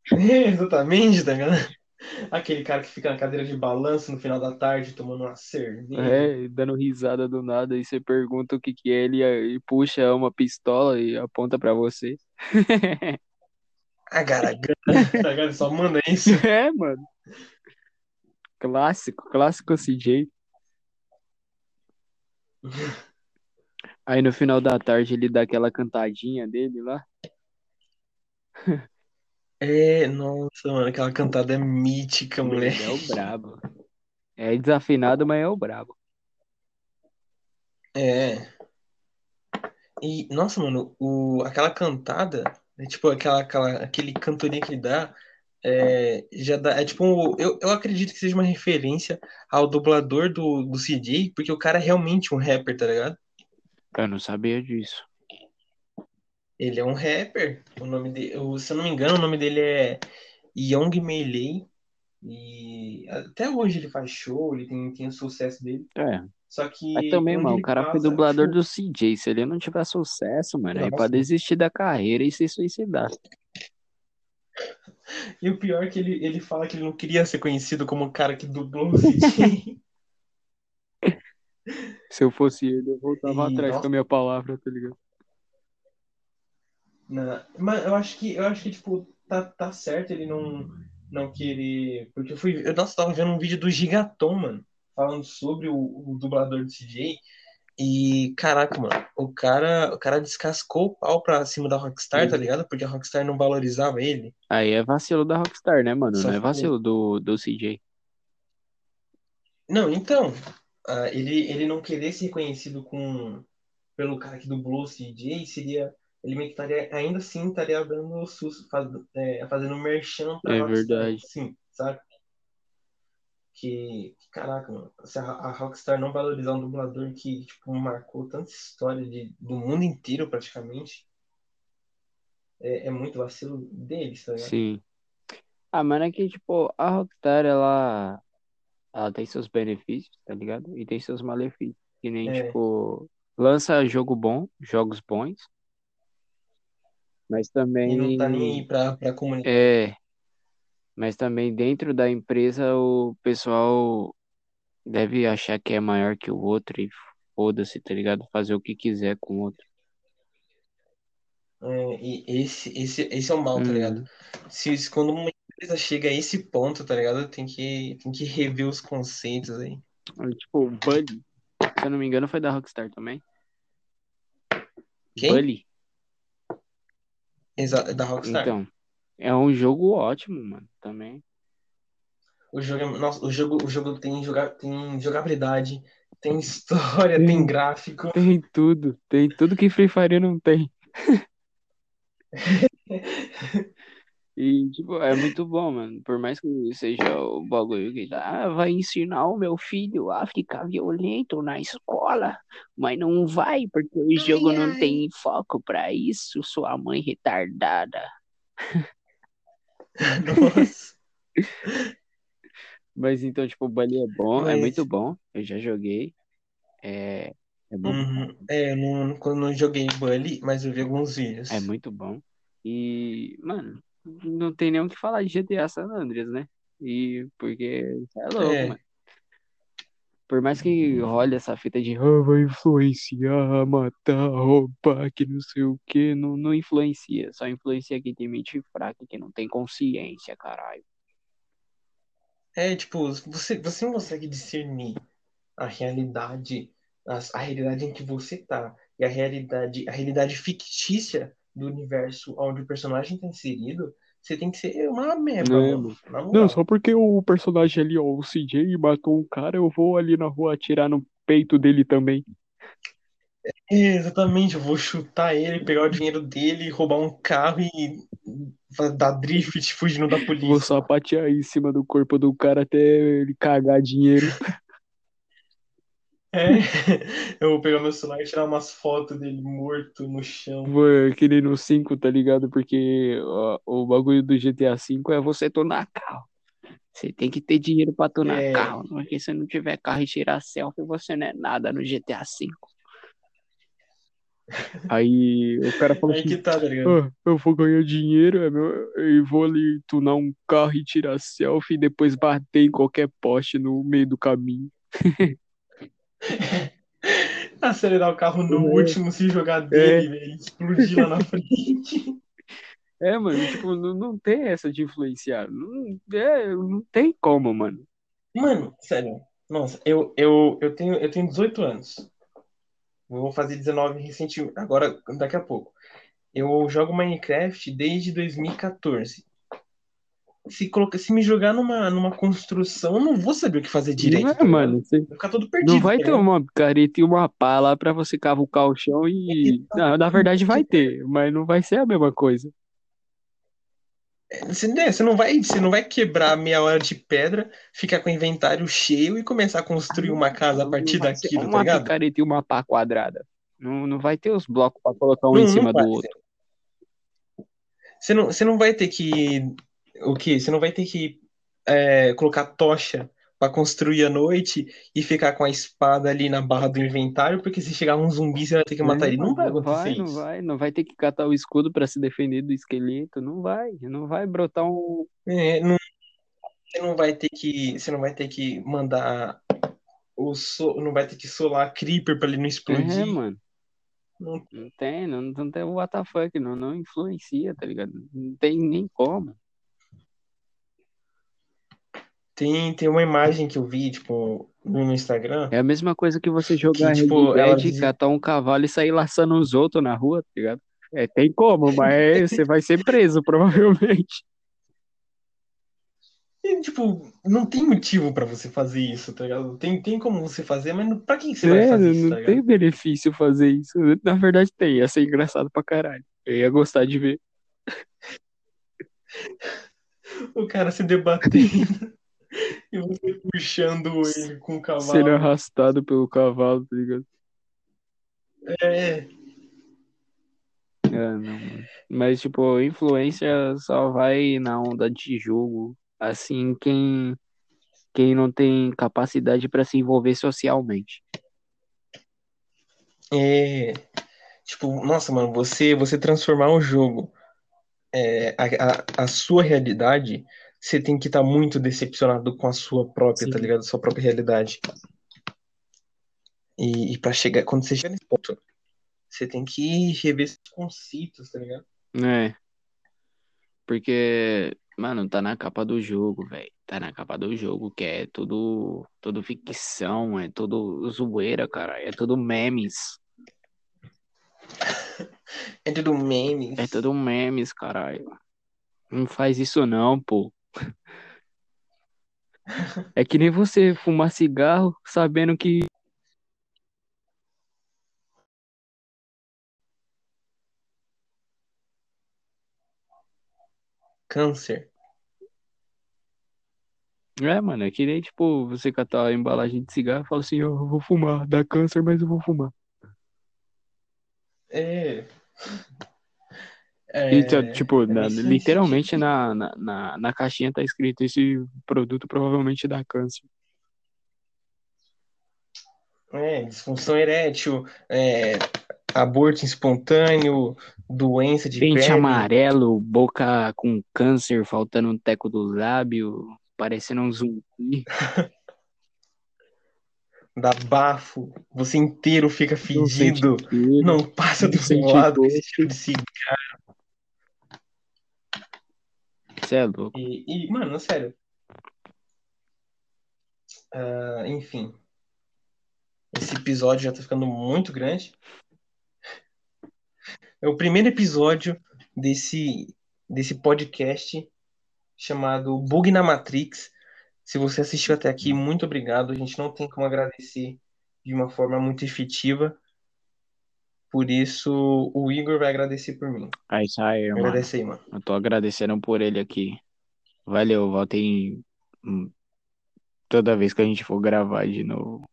<laughs> Exatamente, tá ligado? Aquele cara que fica na cadeira de balanço no final da tarde tomando uma cerveja. É, dando risada do nada, e você pergunta o que que é, ele e puxa uma pistola e aponta pra você. <laughs> A garagana, <laughs> Só manda isso. <laughs> É, mano. Clássico, clássico CJ. Aí no final da tarde ele dá aquela cantadinha dele lá. É, nossa, mano, aquela cantada é mítica, moleque. Ele é o brabo. É desafinado, mas é o brabo. É. E, nossa, mano, o, aquela cantada, é tipo aquela, aquela, aquele cantorinho que ele dá, é, já dá, é tipo, um- eu, eu acredito que seja uma referência ao dublador do, do CJ, porque o cara é realmente um rapper, tá ligado? Eu não sabia disso. Ele é um rapper, o nome dele, se eu não me engano, o nome dele é Young Melee, e até hoje ele faz show, ele tem, tem o sucesso dele, É. só que Mas também, mano, o cara foi passa, dublador tipo, do CJ. Se ele não tiver sucesso, mano, aí Nossa. pode desistir da carreira e se suicidar. E o pior é que ele, ele fala que ele não queria ser conhecido como o cara que dublou o CJ. <laughs> Se eu fosse ele, eu voltava E, atrás nossa. com a minha palavra, tá ligado? Não, mas eu acho que eu acho que tipo tá, tá certo ele não não querer, porque eu fui, eu nossa, tava vendo um vídeo do Gigaton, mano, falando sobre o, o dublador do CJ e caraca, mano, o cara, o cara descascou o pau pra cima da Rockstar, tá Uhum. ligado? Porque a Rockstar não valorizava ele. Aí é vacilo da Rockstar, né, mano? Só Não é vacilo do, do CJ. Não, então, ah, ele, ele não querer ser reconhecido com pelo cara que dublou o CJ seria ele meio que estaria, ainda assim estaria dando sus, faz, é, fazendo merchan pra É verdade. sim, sabe? Que, que, caraca, mano, se a, a Rockstar não valorizar um dublador que tipo marcou tanta história de, do mundo inteiro praticamente, é, é muito vacilo deles, tá ligado? Sim. Ah, mano, é que, tipo, a Rockstar, ela, ela tem seus benefícios, tá ligado? E tem seus malefícios. Que nem, É. tipo, lança jogo bom, jogos bons. Mas E não tá nem também, aí pra, pra comunidade. é, mas também dentro da empresa o pessoal deve achar que é maior que o outro e foda-se, tá ligado? Fazer o que quiser com o outro. É, e esse, esse, esse é o mal, tá ligado? Hum, Se, se quando uma empresa chega a esse ponto, tá ligado? Tem que, tem que rever os conceitos aí. aí, tipo, Bully, se eu não me engano, foi da Rockstar também. Quem? Bully. Exa da Rockstar. Então, é um jogo ótimo, mano, também. O jogo, é- nossa, o jogo, o jogo tem, joga, tem jogabilidade, tem <laughs> história, Tem. tem gráfico. Tem tudo, tem tudo que Free Fire não tem. <laughs> E, tipo, é muito bom, mano. Por mais que seja o bagulho que ah, vai ensinar o meu filho a ficar violento na escola, mas não vai, porque o jogo Ai, não ai. tem foco pra isso, sua mãe retardada. <laughs> Nossa. <laughs> Mas então, tipo, o Bully é bom, é Mas- muito bom. Eu já joguei. É, é bom. Uhum. É, eu não, quando não joguei Bully, mas eu vi alguns vídeos. É muito bom. E, mano, não tem nem o que falar de GTA San Andreas, né? E porque é louco, É. mano. Por mais que role essa fita de ah, vai influenciar, matar, roubar, que não sei o que, não, não influencia. Só influencia quem tem mente fraca, que não tem consciência, caralho. É, tipo, você, você não consegue discernir a realidade, a, a realidade em que você tá e a realidade, a realidade fictícia do universo onde o personagem tá inserido, você tem que ser uma ameba, É, mano. Não, só porque o personagem ali, ó, o CJ matou um cara, eu vou ali na rua atirar no peito dele também. É, exatamente, eu vou chutar ele, pegar o dinheiro dele, roubar um carro e dar drift fugindo da Vou polícia. sapatear em cima do corpo do cara até ele cagar dinheiro. <laughs> É, <laughs> eu vou pegar meu celular e tirar umas fotos dele morto no chão. Vou, que nem no 5, tá ligado? Porque ó, o bagulho do GTA V é você tunar carro. Você tem que ter dinheiro pra tunar É. carro. Porque se não tiver carro e tirar selfie, você não é nada no GTA V. <laughs> Aí o cara falou assim, que tá, tá ah, eu vou ganhar dinheiro é meu, e vou ali tunar um carro e tirar selfie e depois bater em qualquer poste no meio do caminho. <laughs> <laughs> Acelerar o carro no É. último, se jogar dele, velho, explodir lá na <laughs> frente. É, mano, tipo, não, não tem essa de influenciar. Não, é, não tem como, mano. Mano, sério. Nossa, eu, eu, eu, tenho, eu tenho 18 anos. Eu vou fazer 19 recentemente, agora, daqui a pouco. Eu jogo Minecraft desde 2014. Se, colocar, se me jogar numa, numa construção, eu não vou saber o que fazer direito. Não é, tá mano. Você Vou ficar todo perdido. não vai tá ter uma careta e uma pá lá pra você cavucar o chão e. Não, na verdade vai ter, mas não vai ser a mesma coisa. Você, né, você não vai, você não vai quebrar meia hora de pedra, ficar com o inventário cheio e começar a construir uma casa a partir vai daquilo, tá uma ligado? picareta e uma pá quadrada. Não, não vai ter os blocos pra colocar um em Não, não cima vai. do outro. Você não, você não vai ter que. O quê? Você não vai ter que é, colocar tocha pra construir à noite e ficar com a espada ali na barra do inventário, porque se chegar um zumbi você vai ter que matar ele. Não vai Não acontecer vai, não isso. vai, não vai ter que catar o escudo pra se defender do esqueleto, não vai, não vai brotar um. É, não, você não vai ter que. Você não vai ter que mandar. O so, não vai ter que solar creeper pra ele não É, explodir. mano. Não- Não tem, não, não tem o WTF, não, não influencia, tá ligado? Não tem nem como. Tem, tem uma imagem que eu vi, tipo, no Instagram. É a mesma coisa que você jogar tipo, ela diz- catar um cavalo e sair laçando os outros na rua, tá ligado? É, tem como, mas <laughs> você vai ser preso, provavelmente. E, tipo, não tem motivo pra você fazer isso, tá ligado? Tem, tem como você fazer, mas não- pra que você vai É, fazer isso, não tá tem ligado? benefício fazer isso. Na verdade tem, ia ser engraçado pra caralho. Eu ia gostar de ver. <laughs> O cara se debatendo e você puxando ele com o Sendo cavalo. arrastado pelo cavalo, tá ligado? É, É, não. Mas, tipo, influência só vai na onda de jogo. Assim, quem, quem não tem capacidade pra se envolver socialmente. é. Tipo, nossa, mano, você, você transformar o jogo, é, a, a, a sua realidade, você tem que estar muito decepcionado com a sua própria, tá Sim. ligado? Sua própria realidade. E, e para chegar, quando você chega nesse ponto, você tem que rever seus conceitos, tá ligado? É. Porque, mano, tá na capa do jogo, velho. Tá na capa do jogo, que é tudo, tudo ficção, é tudo zoeira, cara. É tudo memes. <laughs> É tudo memes. É tudo memes, caralho. Não faz isso não, pô. <laughs> É que nem você fumar cigarro sabendo que Câncer. É, mano, é que nem, tipo, você catar a embalagem de cigarro e fala assim, eu vou fumar, dá câncer, mas eu vou fumar. É. E, tá, É, tipo, é na- literalmente na, na, na, caixinha tá escrito, esse produto provavelmente dá câncer. É, disfunção erétil, é, aborto espontâneo, doença de Pente pele, amarelo, boca com câncer, faltando um teco do lábio, parecendo um zumbi. <laughs> dá bafo, você inteiro fica Não fedido, cheiro, não passa não do sente lado gosto. tipo de cigarro. Você é louco. E, e, mano, sério. Ah, enfim, esse episódio já tá ficando muito grande. É o primeiro episódio desse, desse podcast chamado Bug na Matrix. Se você assistiu até aqui, muito obrigado. A gente não tem como agradecer de uma forma muito efetiva. Por isso, o Igor vai agradecer por mim. É isso aí, mano. Agradece aí, mano. Eu tô agradecendo por ele aqui. Valeu, voltem hum, toda vez que a gente for gravar de novo.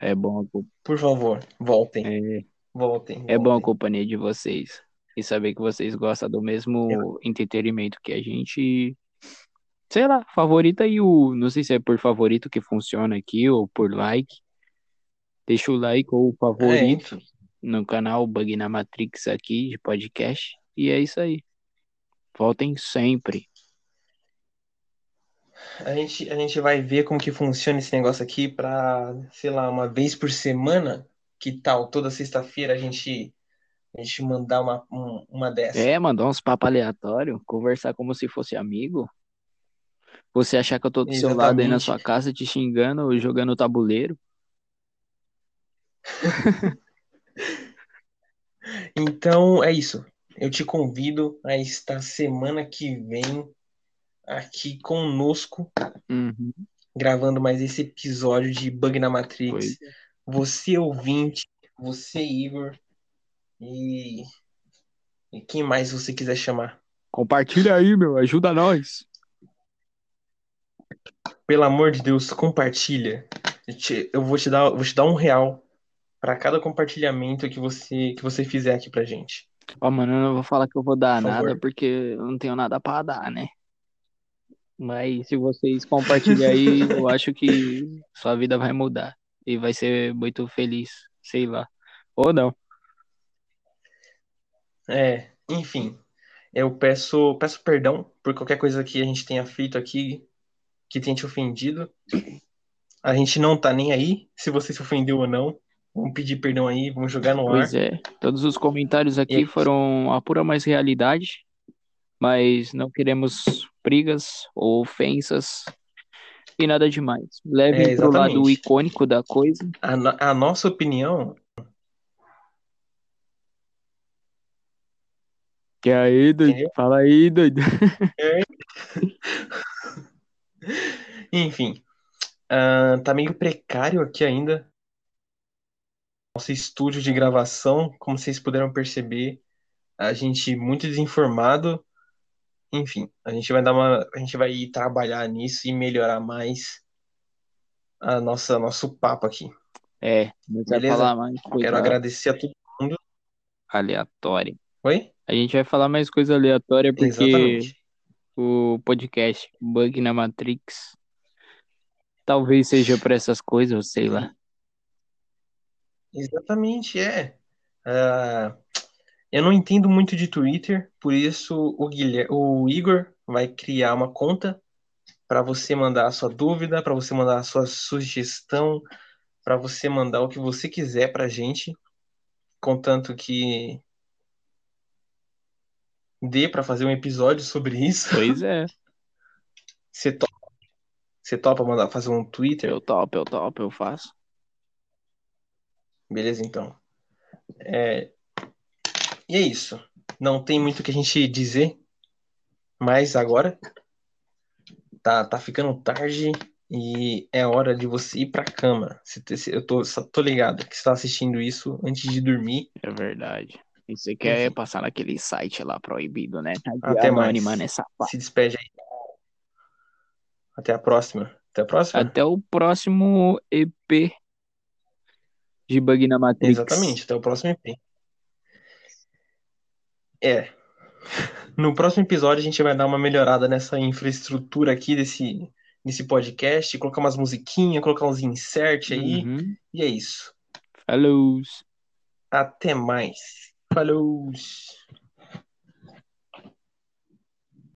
É bom Por favor, voltem. é, Voltem, é bom a companhia de vocês. E saber que vocês gostam do mesmo entretenimento que a gente. Sei lá, favorita aí o. Não sei se é por favorito que funciona aqui ou por like. Deixa o like ou o É, favorito enfim. No canal Bug na Matrix aqui de podcast. E é isso aí. Voltem sempre. A gente, a gente vai ver como que funciona esse negócio aqui pra, sei lá, uma vez por semana. Que tal? Toda sexta-feira a gente, a gente mandar uma, um- uma dessa. É, mandar uns papos aleatórios, conversar como se fosse amigo. Você achar que eu tô do seu lado aí na Exatamente. sua casa te xingando ou jogando tabuleiro. <laughs> Então é isso. Eu te convido a estar semana que vem aqui conosco, Uhum, gravando mais esse episódio de Bug na Matrix. pois Você ouvinte, você Igor e, e quem mais você quiser chamar. Compartilha aí, meu, ajuda nós. Pelo amor de Deus, compartilha. Eu te- Eu vou te dar, vou te dar um real para cada compartilhamento que você que você fizer aqui pra gente. Ó, mano, eu não vou falar que eu vou dar Por nada favor. porque eu não tenho nada pra dar, né? Mas se vocês compartilhar aí, <laughs> eu acho que sua vida vai mudar e vai ser muito feliz, sei lá. Ou não. É, enfim, eu peço peço perdão por qualquer coisa que a gente tenha feito aqui que tenha te ofendido. A gente não tá nem aí se você se ofendeu ou não. Vamos pedir perdão aí, vamos jogar no ar. Pois é, todos os comentários aqui aí? foram a pura mais realidade, mas não queremos brigas ou ofensas e nada demais. Levem É, pro lado icônico da coisa. A, no- a nossa opinião Que aí, doido? Entendeu? Fala aí, doido. <laughs> Enfim, ah, tá meio precário aqui ainda. Nosso estúdio de gravação, como vocês puderam perceber, a gente muito desinformado. Enfim, a gente vai dar uma, a gente vai trabalhar nisso e melhorar mais a nossa nosso papo aqui. É, Beleza? falar mais coisa Quero agradecer a todo mundo. aleatória. Oi? A gente vai falar mais coisa aleatória porque Exatamente. o podcast Bug na Matrix talvez seja pra essas coisas, sei lá. Exatamente, é. Ah, eu não entendo muito de Twitter, por isso o Guilher- o Igor vai criar uma conta para você mandar a sua dúvida, para você mandar a sua sugestão, para você mandar o que você quiser pra gente. contanto que dê pra fazer um episódio sobre isso. Pois é. Você topa, você topa mandar fazer um Twitter? Eu topo, eu topo, eu faço. Beleza, então. É... E é isso. Não tem muito o que a gente dizer mais agora. Tá, tá ficando tarde e é hora de você ir pra cama. Eu tô, tô ligado que você tá assistindo isso antes de dormir. É verdade. E você quer Enfim. passar naquele site lá proibido, né? Tá Até mais. parte. Se despede aí. Até a próxima. Até a próxima? Até o próximo EP de Bug na Matrix. Exatamente, até o próximo EP. É. No próximo episódio a gente vai dar uma melhorada nessa infraestrutura aqui desse, desse podcast, colocar umas musiquinhas, colocar uns insert aí. Uhum. E é isso. Falou. Até mais. Falou.